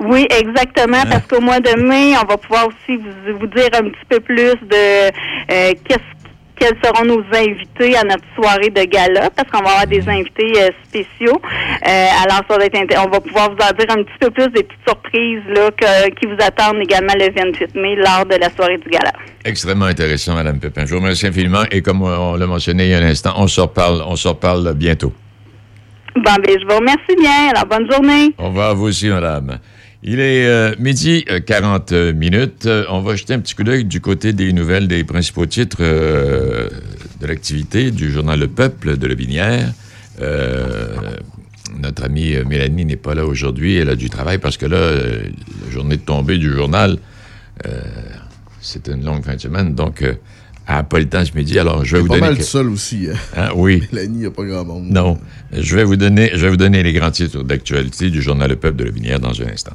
Oui, exactement, parce qu'au mois de mai, on va pouvoir aussi vous, vous dire un petit peu plus de euh, qu'est-ce quels seront nos invités à notre soirée de gala, parce qu'on va avoir des invités euh, spéciaux. Euh, alors, ça va être on va pouvoir vous en dire un petit peu plus des petites surprises là, que- qui vous attendent également le 28 mai lors de la soirée du gala. Extrêmement intéressant, Mme Pépin. Je vous remercie infiniment et comme on l'a mentionné il y a un instant, on se reparle, on se reparle bientôt. Bon, ben, je vous remercie bien. Alors, bonne journée. Au revoir à vous aussi, madame. Il est euh, midi euh, 40 minutes. Euh, on va jeter un petit coup d'œil du côté des nouvelles des principaux titres euh, de l'activité du journal Le Peuple de Le Binière. Euh, notre amie euh, Mélanie n'est pas là aujourd'hui. Elle a du travail parce que là, euh, la journée de tombée du journal, euh, c'est une longue fin de semaine. Donc, euh, n'a pas le temps ce midi. Alors, je vais vous pas donner... mal que- seul aussi. hein. Hein, oui. (laughs) Mélanie, il n'y a pas grand monde. Non. Je vais vous donner, je vais vous donner les grands titres d'actualité du journal Le Peuple de Le Binière dans un instant.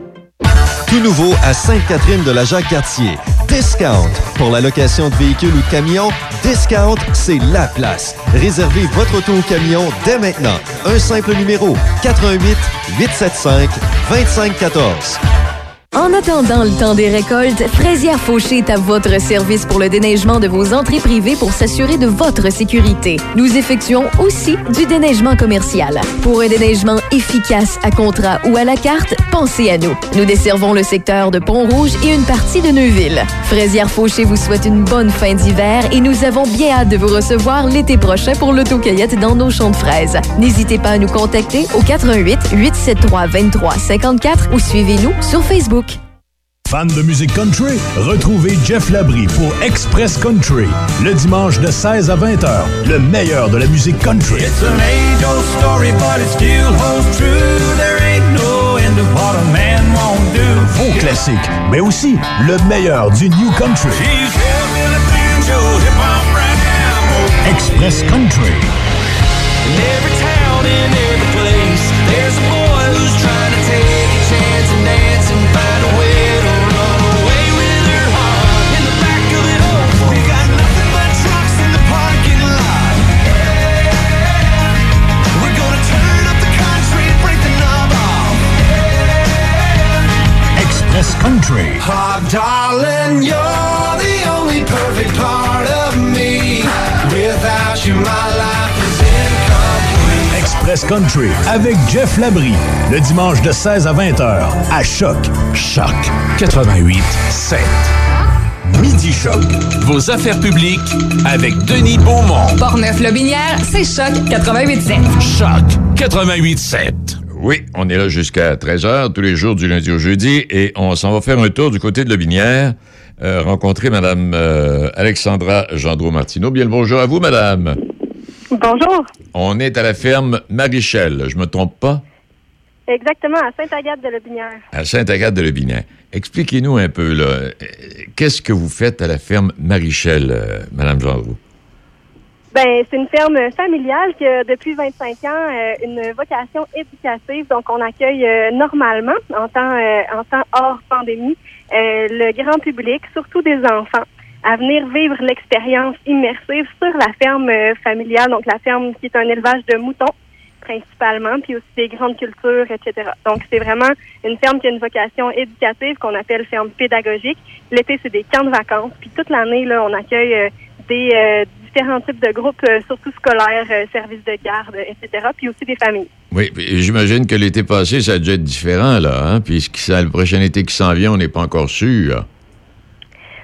Tout nouveau à Sainte-Catherine de la Jacques-Cartier. Discount. Pour la location de véhicules ou de camions, Discount, c'est la place. Réservez votre auto ou camion dès maintenant. Un simple numéro 88 875 2514. En attendant le temps des récoltes, Fraisière Fauché est à votre service pour le déneigement de vos entrées privées pour s'assurer de votre sécurité. Nous effectuons aussi du déneigement commercial. Pour un déneigement efficace à contrat ou à la carte, pensez à nous. Nous desservons le secteur de Pont-Rouge et une partie de Neuville. Fraisière Fauché vous souhaite une bonne fin d'hiver et nous avons bien hâte de vous recevoir l'été prochain pour l'autocueillette dans nos champs de fraises. N'hésitez pas à nous contacter au 88 873 23 54 ou suivez-nous sur Facebook. Fan de musique country? Retrouvez Jeff Labrie pour Express Country, le dimanche de 16 à 20 heures. Le meilleur de la musique country. It's an age-old story, but it still holds true. There ain't no end of what a man won't do. Faux classique, mais aussi le meilleur du New Country. Express Country. In every town, in every Express Country. Oh, darling, you're the only perfect part of me. Without you, my life is incomplete. Express Country avec Jeff Labrie, le dimanche de 16 à 20 heures à Choc. Choc 88 7. Midi Choc. Vos affaires publiques avec Denis Beaumont. Portneuf-Lobinière, c'est Choc 88.7. Choc 88.7. Oui, on est là jusqu'à 13h, tous les jours du lundi au jeudi, et on s'en va faire un tour du côté de la Binière, euh, rencontrer Mme euh, Alexandra Gendreau-Martineau. Bien le bonjour à vous, Madame. Bonjour. On est à la ferme Marichel, je me trompe pas? Exactement, à Sainte-Agathe-de-Lobinière. à Sainte-Agathe-de-Lebinaire. Expliquez-nous un peu, là, euh, qu'est-ce que vous faites à la ferme Marichel, euh, Madame Gendreau? Ben, c'est une ferme familiale qui a depuis 25 ans euh, une vocation éducative. Donc, on accueille euh, normalement, en temps, euh, en temps hors pandémie, euh, le grand public, surtout des enfants, à venir vivre l'expérience immersive sur la ferme euh, familiale, donc la ferme qui est un élevage de moutons principalement, puis aussi des grandes cultures, etc. Donc, c'est vraiment une ferme qui a une vocation éducative qu'on appelle ferme pédagogique. L'été, c'est des camps de vacances, puis toute l'année, là, on accueille des euh, différents types de groupes, euh, surtout scolaires, euh, services de garde, etc., puis aussi des familles. Oui, j'imagine que l'été passé, ça a dû être différent, là, hein? Puis ce qui s'en- le prochain été qui s'en vient, on n'est pas encore sûr.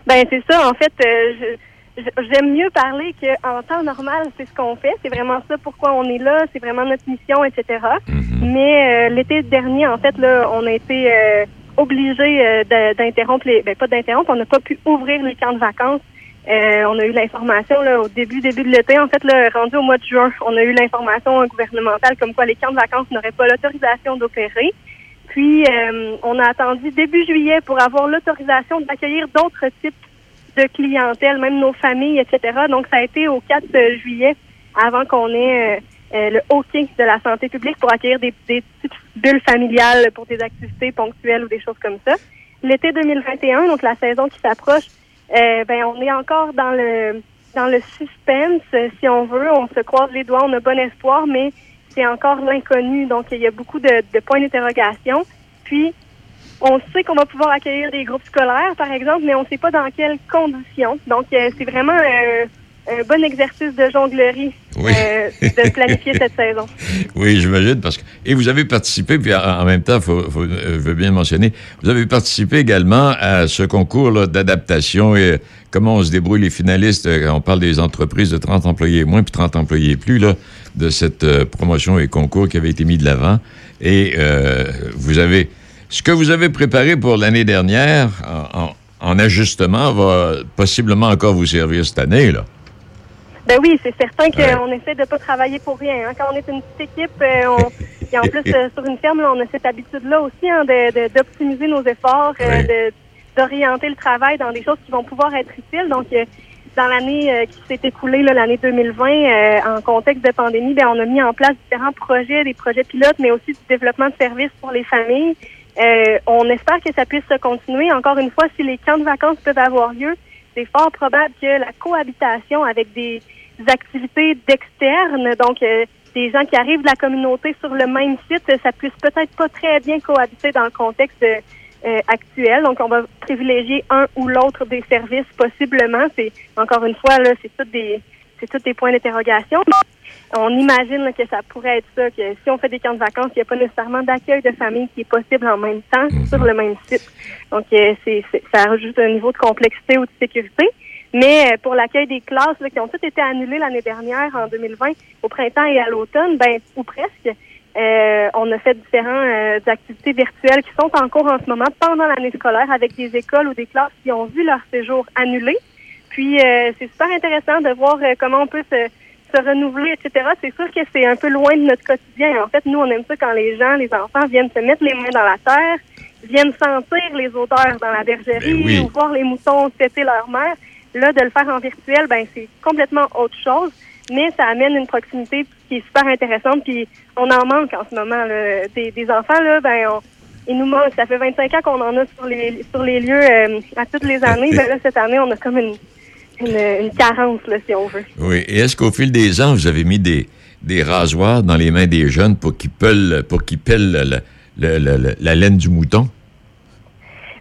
Ben c'est ça. En fait, euh, je- j'aime mieux parler qu'en temps normal, c'est ce qu'on fait. C'est vraiment ça pourquoi on est là. C'est vraiment notre mission, etc. Mais euh, l'été dernier, en fait, là, on a été euh, euh, de- d'interrompre les, ben pas d'interrompre, on n'a pas pu ouvrir les camps de vacances. Euh, on a eu l'information là au début début de l'été, en fait, là, rendu au mois de juin, on a eu l'information gouvernementale comme quoi les camps de vacances n'auraient pas l'autorisation d'opérer. Puis, euh, on a attendu début juillet pour avoir l'autorisation d'accueillir d'autres types de clientèle, même nos familles, etc. Donc, ça a été au 4 juillet avant qu'on ait euh, euh, le OK de la santé publique pour accueillir des, des petites bulles familiales pour des activités ponctuelles ou des choses comme ça. L'été 2021, donc la saison qui s'approche, euh, ben on est encore dans le dans le suspense, euh, si on veut. On se croise les doigts, on a bon espoir, mais c'est encore l'inconnu. Donc, il y a beaucoup de, de points d'interrogation. Puis, on sait qu'on va pouvoir accueillir des groupes scolaires, par exemple, mais on ne sait pas dans quelles conditions. Donc, euh, c'est vraiment euh, un bon exercice de jonglerie euh, de planifier cette (laughs) saison. Oui, j'imagine, parce que... Et vous avez participé, puis en, même temps, faut, faut- euh, je veux bien mentionner, vous avez participé également à ce concours d'adaptation et comment on se débrouille les finalistes. euh, On parle des entreprises de 30 employés moins, puis 30 employés plus, là, de cette euh, promotion et concours qui avait été mis de l'avant. Et euh, vous avez... Ce que vous avez préparé pour l'année dernière, en, en- en ajustement, va possiblement encore vous servir cette année, là. Ben oui, c'est certain qu'on essaie de pas travailler pour rien. hein. Quand on est une petite équipe, euh, on, (laughs) et en plus euh, sur une ferme, là, on a cette habitude-là aussi hein, de- de- d'optimiser nos efforts, euh, de- d'orienter le travail dans des choses qui vont pouvoir être utiles. Donc, euh, dans l'année euh, qui s'est écoulée, l'année 2020, euh, en contexte de pandémie, ben, on a mis en place différents projets, des projets pilotes, mais aussi du développement de services pour les familles. Euh, on espère que ça puisse se continuer. Encore une fois, si les camps de vacances peuvent avoir lieu, c'est fort probable que la cohabitation avec des activités d'externes, donc euh, des gens qui arrivent de la communauté sur le même site, ça puisse peut-être pas très bien cohabiter dans le contexte euh, actuel. Donc, on va privilégier un ou l'autre des services possiblement. C'est encore une fois là, c'est tout des c'est tous des points d'interrogation. On imagine là, que ça pourrait être ça, que si on fait des camps de vacances, il n'y a pas nécessairement d'accueil de famille qui est possible en même temps sur le même site. Donc, euh, c'est, c'est- ça rajoute un niveau de complexité ou de sécurité. Mais euh, pour l'accueil des classes là, qui ont toutes été annulées l'année dernière, en 2020, au printemps et à l'automne, ben ou presque, euh, on a fait différentes euh, activités virtuelles qui sont en cours en ce moment pendant l'année scolaire avec des écoles ou des classes qui ont vu leur séjour annulé. Puis euh, c'est super intéressant de voir euh, comment on peut se, se renouveler, etc. C'est sûr que c'est un peu loin de notre quotidien. En fait, nous, on aime ça quand les gens, les enfants viennent se mettre les mains dans la terre, viennent sentir les odeurs dans la bergerie Ben oui. ou voir les moutons têter leur mère. Là, de le faire en virtuel, ben c'est complètement autre chose, mais ça amène une proximité qui est super intéressante. Puis on en manque en ce moment. là. Des, des enfants, là, ben on, il nous manque. Ça fait 25 ans qu'on en a sur les sur les lieux euh, à toutes les années. Ben là, cette année, on a comme une, une, une carence, là, si on veut. Oui. Et est-ce qu'au fil des ans, vous avez mis des, des rasoirs dans les mains des jeunes pour qu'ils pellent, pour qu'ils pellent la laine du mouton?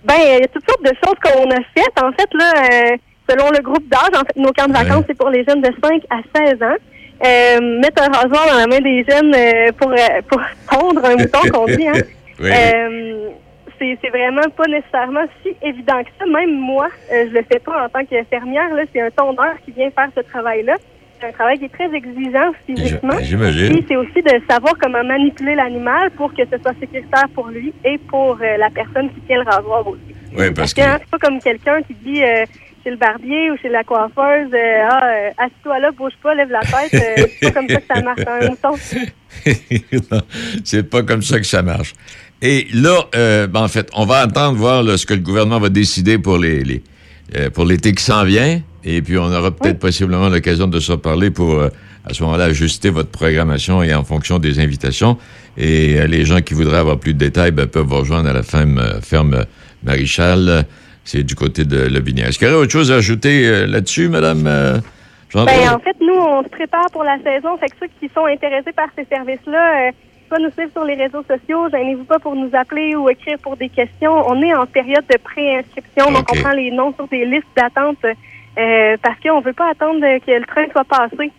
Ben, il y a toutes sortes de choses qu'on a faites. En fait, là, euh, selon le groupe d'âge, en fait, nos camps de vacances, c'est pour les jeunes de 5 à 16 ans. Euh, mettre un rasoir dans la main des jeunes euh, pour, euh, pour (laughs) tondre un mouton, qu'on dit, hein. (laughs) Oui. Euh, c'est vraiment pas nécessairement si évident que ça. Même moi, je le fais pas en tant que fermière. Là, c'est un tondeur qui vient faire ce travail-là. C'est un travail qui est très exigeant physiquement. j'imagine. Puis c'est aussi de savoir comment manipuler l'animal pour que ce soit sécuritaire pour lui et pour la personne qui tient le rasoir aussi. Oui, parce Parce que hein, c'est pas comme quelqu'un qui dit chez le barbier ou chez la coiffeuse, euh, ah, euh, assis-toi là, bouge pas, lève la tête. euh, c'est pas comme ça que ça marche (laughs) un mouton. (laughs) Non, c'est pas comme ça que ça marche. Et là, ben, en fait, on va attendre voir là, ce que le gouvernement va décider pour les, les, pour l'été qui s'en vient. Et puis, on aura peut-être possiblement l'occasion de se reparler pour, à ce moment-là, ajuster votre programmation et en fonction des invitations. Et les gens qui voudraient avoir plus de détails ben, peuvent vous rejoindre à la ferme, ferme Maréchal. C'est du côté de Lobinière. Est-ce qu'il y aurait autre chose à ajouter euh, là-dessus, Madame euh? Ben, en fait, nous, on se prépare pour la saison. Fait que ceux qui sont intéressés par ces services-là, euh, soit nous suivre sur les réseaux sociaux. Gênez-vous pas pour nous appeler ou écrire pour des questions. On est en période de préinscription, donc on prend les noms sur des listes d'attente euh, parce qu'on veut pas attendre que le train soit passé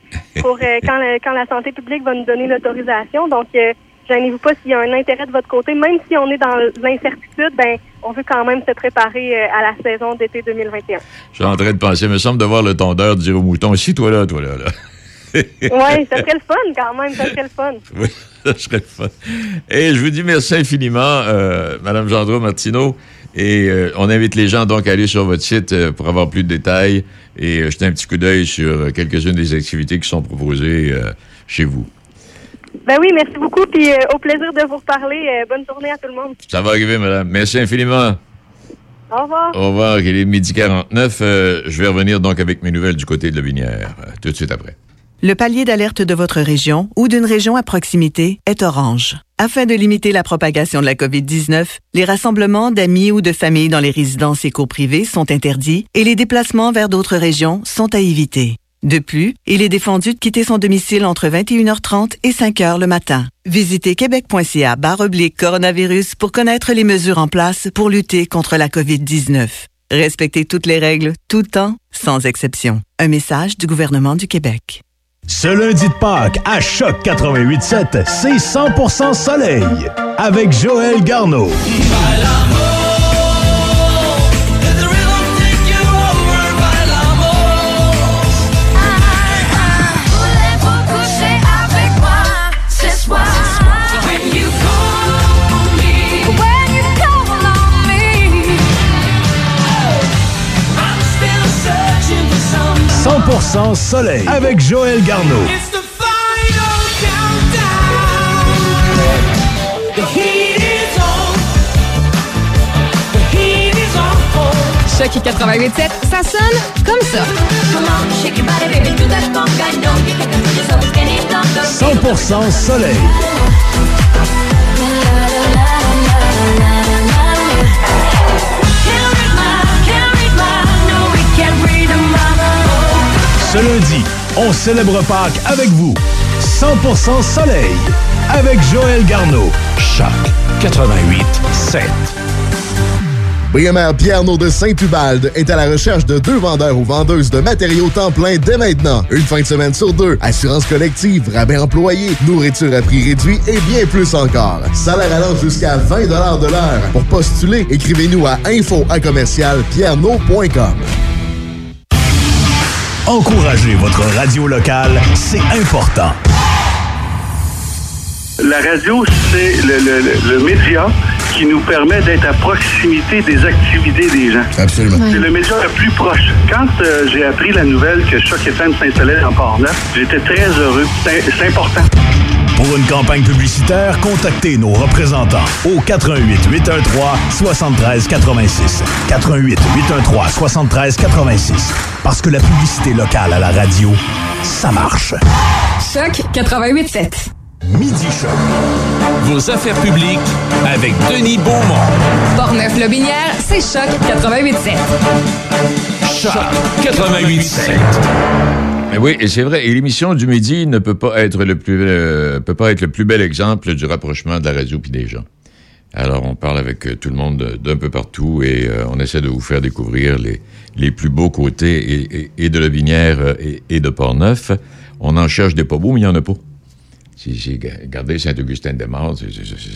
pour euh, quand, le- quand la santé publique va nous donner l'autorisation. Donc, euh, gênez-vous pas s'il y a un intérêt de votre côté. Même si on est dans l'incertitude, ben, on veut quand même se préparer euh, à la saison d'été 2021. Je suis en train de penser, il me semble de voir le tondeur dire au mouton, si toi là, toi là, là. Oui, ça serait le fun quand même, ça serait le fun. (laughs) Oui, ça serait le fun. Et je vous dis merci infiniment, euh, Madame Gendreau Martineau. Et euh, on invite les gens donc à aller sur votre site euh, pour avoir plus de détails et jeter un petit coup d'œil sur quelques-unes des activités qui sont proposées chez vous. Ben oui, merci beaucoup, puis euh, au plaisir de vous reparler. Euh, bonne journée à tout le monde. Ça va arriver, Madame. Merci infiniment. Au revoir. Au revoir. Il est midi 49. Euh, je vais revenir donc avec mes nouvelles du côté de la Binière, euh, tout de suite après. Le palier d'alerte de votre région ou d'une région à proximité est orange. Afin de limiter la propagation de la COVID-19, les rassemblements d'amis ou de familles dans les résidences et cours privées sont interdits et les déplacements vers d'autres régions sont à éviter. De plus, il est défendu de quitter son domicile entre 21h30 et 5h le matin. Visitez québec.ca oblique coronavirus pour connaître les mesures en place pour lutter contre la COVID-19. Respectez toutes les règles, tout le temps, sans exception. Un message du gouvernement du Québec. Ce lundi de Pâques, à Choc 88.7, c'est 100% soleil avec Joël Garneau. 100% soleil avec Joël Garneau. the final countdown. The heat is on. The heat is on. Choc 88.7, ça sonne comme ça. Come on, Ce lundi, on célèbre Pâques avec vous. 100% soleil avec Joël Garneau. Choc 88.7. Briemaire Pierre-Naud de Saint-Ubalde est à la recherche de deux vendeurs ou vendeuses de matériaux temps plein dès maintenant. Une fin de semaine sur deux. Assurance collective, rabais employés, nourriture à prix réduit et bien plus encore. Salaire allant jusqu'à 20 de l'heure. Pour postuler, écrivez-nous à info à. Encouragez votre radio locale, c'est important. La radio, c'est le, le- le- le média qui nous permet d'être à proximité des activités des gens. Absolument. C'est le média le plus proche. Quand euh, j'ai appris la nouvelle que Choc FM s'installait en Port-Neuf, j'étais très heureux. C'est important. Pour une campagne publicitaire, contactez nos représentants au 88 813 73 86. 88 813 73 86. Parce que la publicité locale à la radio, ça marche. Choc 88.7. Midi Choc. Vos affaires publiques avec Denis Beaumont. Portneuf-Lobinière, c'est Choc 88.7. Choc 88.7. Oui, et c'est vrai. Et l'émission du midi ne peut pas être le plus euh, peut pas être le plus bel exemple du rapprochement de la radio puis des gens. Alors, on parle avec euh, tout le monde de- d'un peu partout et euh, on essaie de vous faire découvrir les, les plus beaux côtés et, et- de la Binière euh, et, et de Portneuf. On en cherche des pas beaux, mais il n'y en a pas. Si j'ai regardé Saint-Augustin-des-Marts,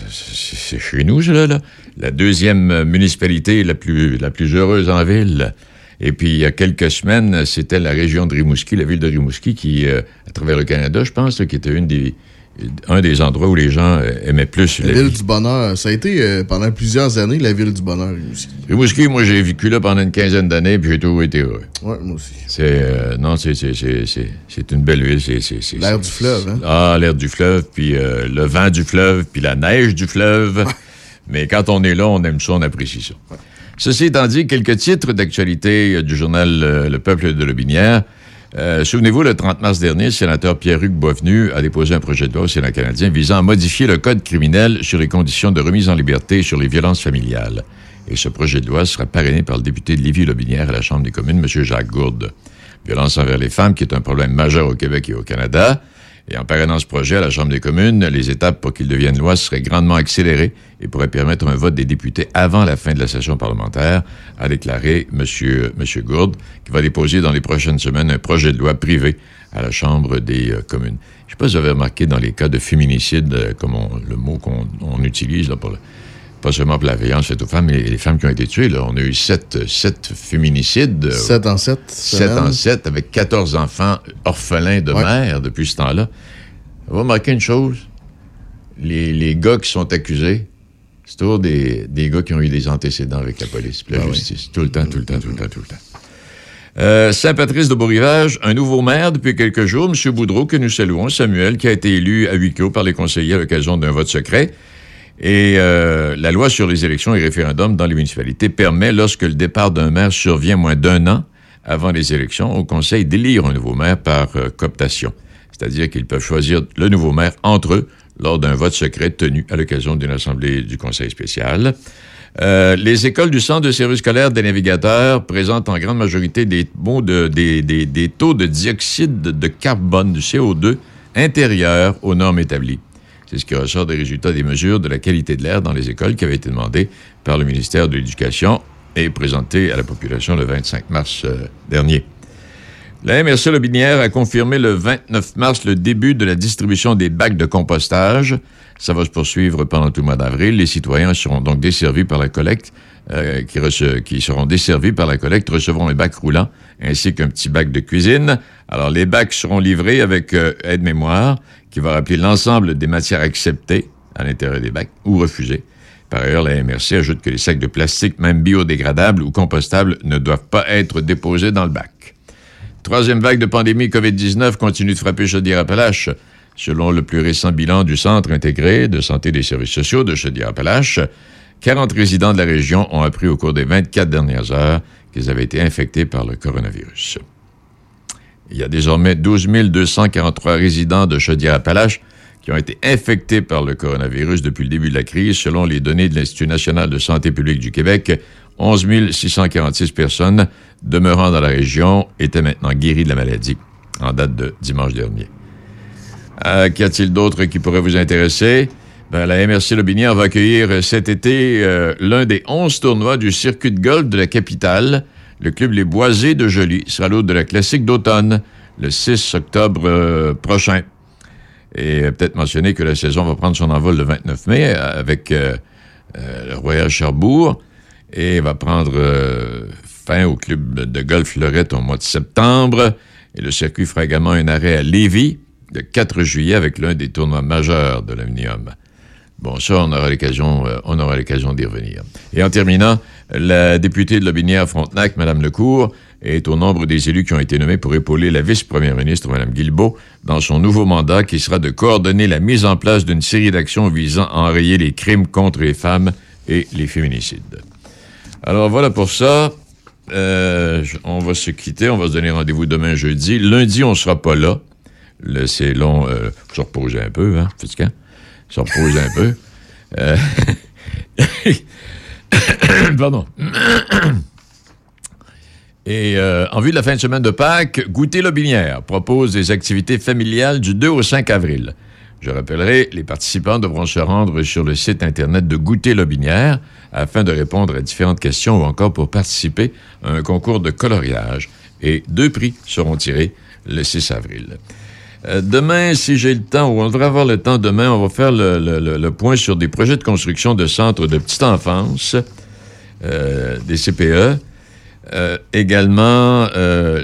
c'est- chez nous, là, là. La deuxième municipalité la plus, la plus heureuse en ville. Et puis, il y a quelques semaines, c'était la région de Rimouski, la ville de Rimouski, qui, euh, à travers le Canada, je pense, là, qui était une des, un des endroits où les gens euh, aimaient plus La la ville vie. du bonheur. Ça a été euh, pendant plusieurs années la ville du bonheur aussi. Rimouski, moi, j'ai vécu là pendant une quinzaine d'années, puis j'ai toujours été heureux. Ouais, moi aussi. C'est euh, non, c'est c'est c'est c'est c'est une belle ville. C'est L'air du fleuve, hein? Ah, l'air du fleuve, puis euh, le vent du fleuve, puis la neige du fleuve. Mais quand on est là, on aime ça, on apprécie ça. Ceci étant dit, quelques titres d'actualité euh, du journal euh, Le Peuple de Lobinière. Euh, Souvenez-vous, le 30 mars dernier, le sénateur Pierre-Hugues Boisvenu a déposé un projet de loi au Sénat canadien visant à modifier le code criminel sur les conditions de remise en liberté sur les violences familiales. Et ce projet de loi sera parrainé par le député de Lévis-Lobinière à la Chambre des communes, M. Jacques Gourde. Violence envers les femmes, qui est un problème majeur au Québec et au Canada. Et en parrainant ce projet à la Chambre des communes, les étapes pour qu'il devienne loi seraient grandement accélérées et pourraient permettre un vote des députés avant la fin de la session parlementaire, a déclaré M. Monsieur, Gourde, qui va déposer dans les prochaines semaines un projet de loi privé à la Chambre des euh, communes. Je ne sais pas si vous avez remarqué dans les cas de féminicide, euh, comme on- le mot qu'on on utilise là, pour pas seulement pour la violence faite aux femmes, mais les femmes qui ont été tuées. Là. On a eu sept, sept féminicides. euh, 7 en 7. 7 en 7, avec 14 enfants orphelins de Ouais. mère depuis ce temps-là. On va remarquer une chose. Les, les gars qui sont accusés, c'est toujours des, des gars qui ont eu des antécédents avec la police puis la Ah oui. justice. Tout le temps, tout le temps, tout le temps, tout le temps. Euh, Saint-Patrice de Beau-Rivage, un nouveau maire depuis quelques jours, M. Boudreau, que nous saluons, Samuel, qui a été élu à huis clos par les conseillers à l'occasion d'un vote secret. Et euh, la loi sur les élections et référendums dans les municipalités permet, lorsque le départ d'un maire survient moins d'un an avant les élections, au conseil d'élire un nouveau maire par euh, cooptation. C'est-à-dire qu'ils peuvent choisir le nouveau maire entre eux lors d'un vote secret tenu à l'occasion d'une assemblée du conseil spécial. Euh, les écoles du Centre de service scolaire des navigateurs présentent en grande majorité des, des taux de dioxyde de carbone, du CO2, intérieurs aux normes établies. C'est ce qui ressort des résultats des mesures de la qualité de l'air dans les écoles qui avaient été demandées par le ministère de l'Éducation et présentées à la population le 25 mars euh, dernier. La MRC Lobinière a confirmé le 29 mars le début de la distribution des bacs de compostage. Ça va se poursuivre pendant tout le mois d'avril. Les citoyens seront donc desservis par la collecte, euh, qui, seront desservis par la collecte, recevront un bac roulant ainsi qu'un petit bac de cuisine. Alors, les bacs seront livrés avec euh, aide-mémoire qui va rappeler l'ensemble des matières acceptées à l'intérieur des bacs ou refusées. Par ailleurs, la MRC ajoute que les sacs de plastique, même biodégradables ou compostables, ne doivent pas être déposés dans le bac. Troisième vague de pandémie COVID-19 continue de frapper Chaudière-Appalaches. Selon le plus récent bilan du Centre intégré de santé des services sociaux de Chaudière-Appalaches, 40 résidents de la région ont appris au cours des 24 dernières heures qu'ils avaient été infectés par le coronavirus. Il y a désormais 12 243 résidents de Chaudière-Appalaches qui ont été infectés par le coronavirus depuis le début de la crise, selon les données de l'Institut national de santé publique du Québec. 11 646 personnes demeurant dans la région étaient maintenant guéries de la maladie en date de dimanche dernier. Euh, Qu'y a-t-il d'autre qui pourrait vous intéresser? Ben, la MRC Lobinière va accueillir euh, cet été euh, l'un des 11 tournois du circuit de golf de la capitale. Le club Les Boisés de Joly sera l'hôte de la classique d'automne le 6 octobre euh, prochain. Et peut-être mentionner que la saison va prendre son envol le 29 mai avec le Royal Cherbourg et va prendre fin au club de golf Lorette au mois de septembre. Et le circuit fera également un arrêt à Lévis le 4 juillet avec l'un des tournois majeurs de l'Omnium. Bon, ça, on aura l'occasion, euh, on aura l'occasion d'y revenir. Et en terminant, la députée de Lobinière Frontenac, Mme Lecourt, est au nombre des élus qui ont été nommés pour épauler la vice-première ministre, Mme Guilbeault, dans son nouveau mandat qui sera de coordonner la mise en place d'une série d'actions visant à enrayer les crimes contre les femmes et les féminicides. Alors voilà pour ça. Euh, on va se quitter. On va se donner rendez-vous demain jeudi. Lundi, on sera pas là. C'est long. Euh, faut se reposer un peu, hein? Se reposer un peu. Euh, (coughs) Pardon. Et euh, en vue de la fin de semaine de Pâques, Goûter Lobinière propose des activités familiales du 2 au 5 avril. Je rappellerai, les participants devront se rendre sur le site Internet de Goûter Lobinière afin de répondre à différentes questions ou encore pour participer à un concours de coloriage. Et deux prix seront tirés le 6 avril. Euh, demain, si j'ai le temps, ou on devrait avoir le temps demain, on va faire le, point sur des projets de construction de centres de petite enfance, euh, des CPE. Euh, également,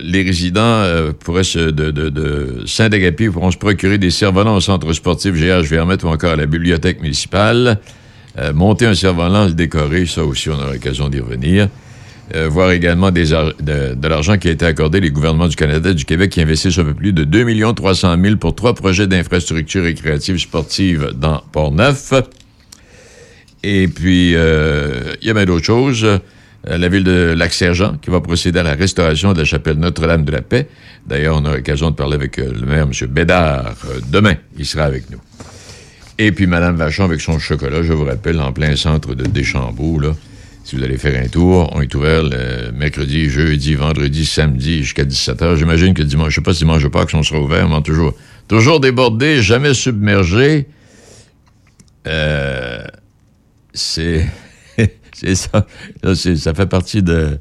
les résidents pourraient se, de, Saint-Agapi pourront se procurer des cerfs-volants au centre sportif GH Vermette ou encore à la bibliothèque municipale. Monter un cerf-volant, le décorer, ça aussi, on aura l'occasion d'y revenir. Euh, voir également de, l'argent qui a été accordé les gouvernements du Canada et du Québec qui investissent un peu plus de 2 300 000 pour trois projets d'infrastructures récréatives sportives dans Port-Neuf. Et puis, euh, il y a bien d'autres choses. Euh, La ville de Lac-Sergent qui va procéder à la restauration de la chapelle Notre-Dame de la Paix. D'ailleurs, on a l'occasion de parler avec le maire, M. Bédard, demain. Il sera avec nous. Et puis, Mme Vachon avec son chocolat, je vous rappelle, en plein centre de Deschambault, là. Si vous allez faire un tour, on est ouvert le mercredi, jeudi, vendredi, samedi jusqu'à 17h. J'imagine que dimanche, je sais pas si dimanche ou pas, qu'on sera ouvert, mais toujours, toujours débordé, jamais submergé. Euh, c'est (laughs) c'est ça. Ça fait partie de,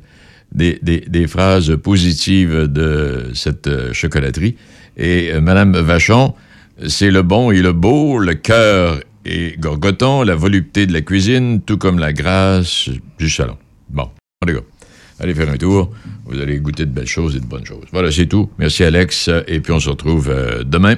des, des- des phrases positives de cette euh, chocolaterie. Et euh, Madame Vachon, c'est le bon et le beau, le cœur et gorgoton, la volupté de la cuisine, tout comme la grâce du salon. Bon, allez faire un tour. Vous allez goûter de belles choses et de bonnes choses. Voilà, c'est tout. Merci Alex. Et puis on se retrouve euh, demain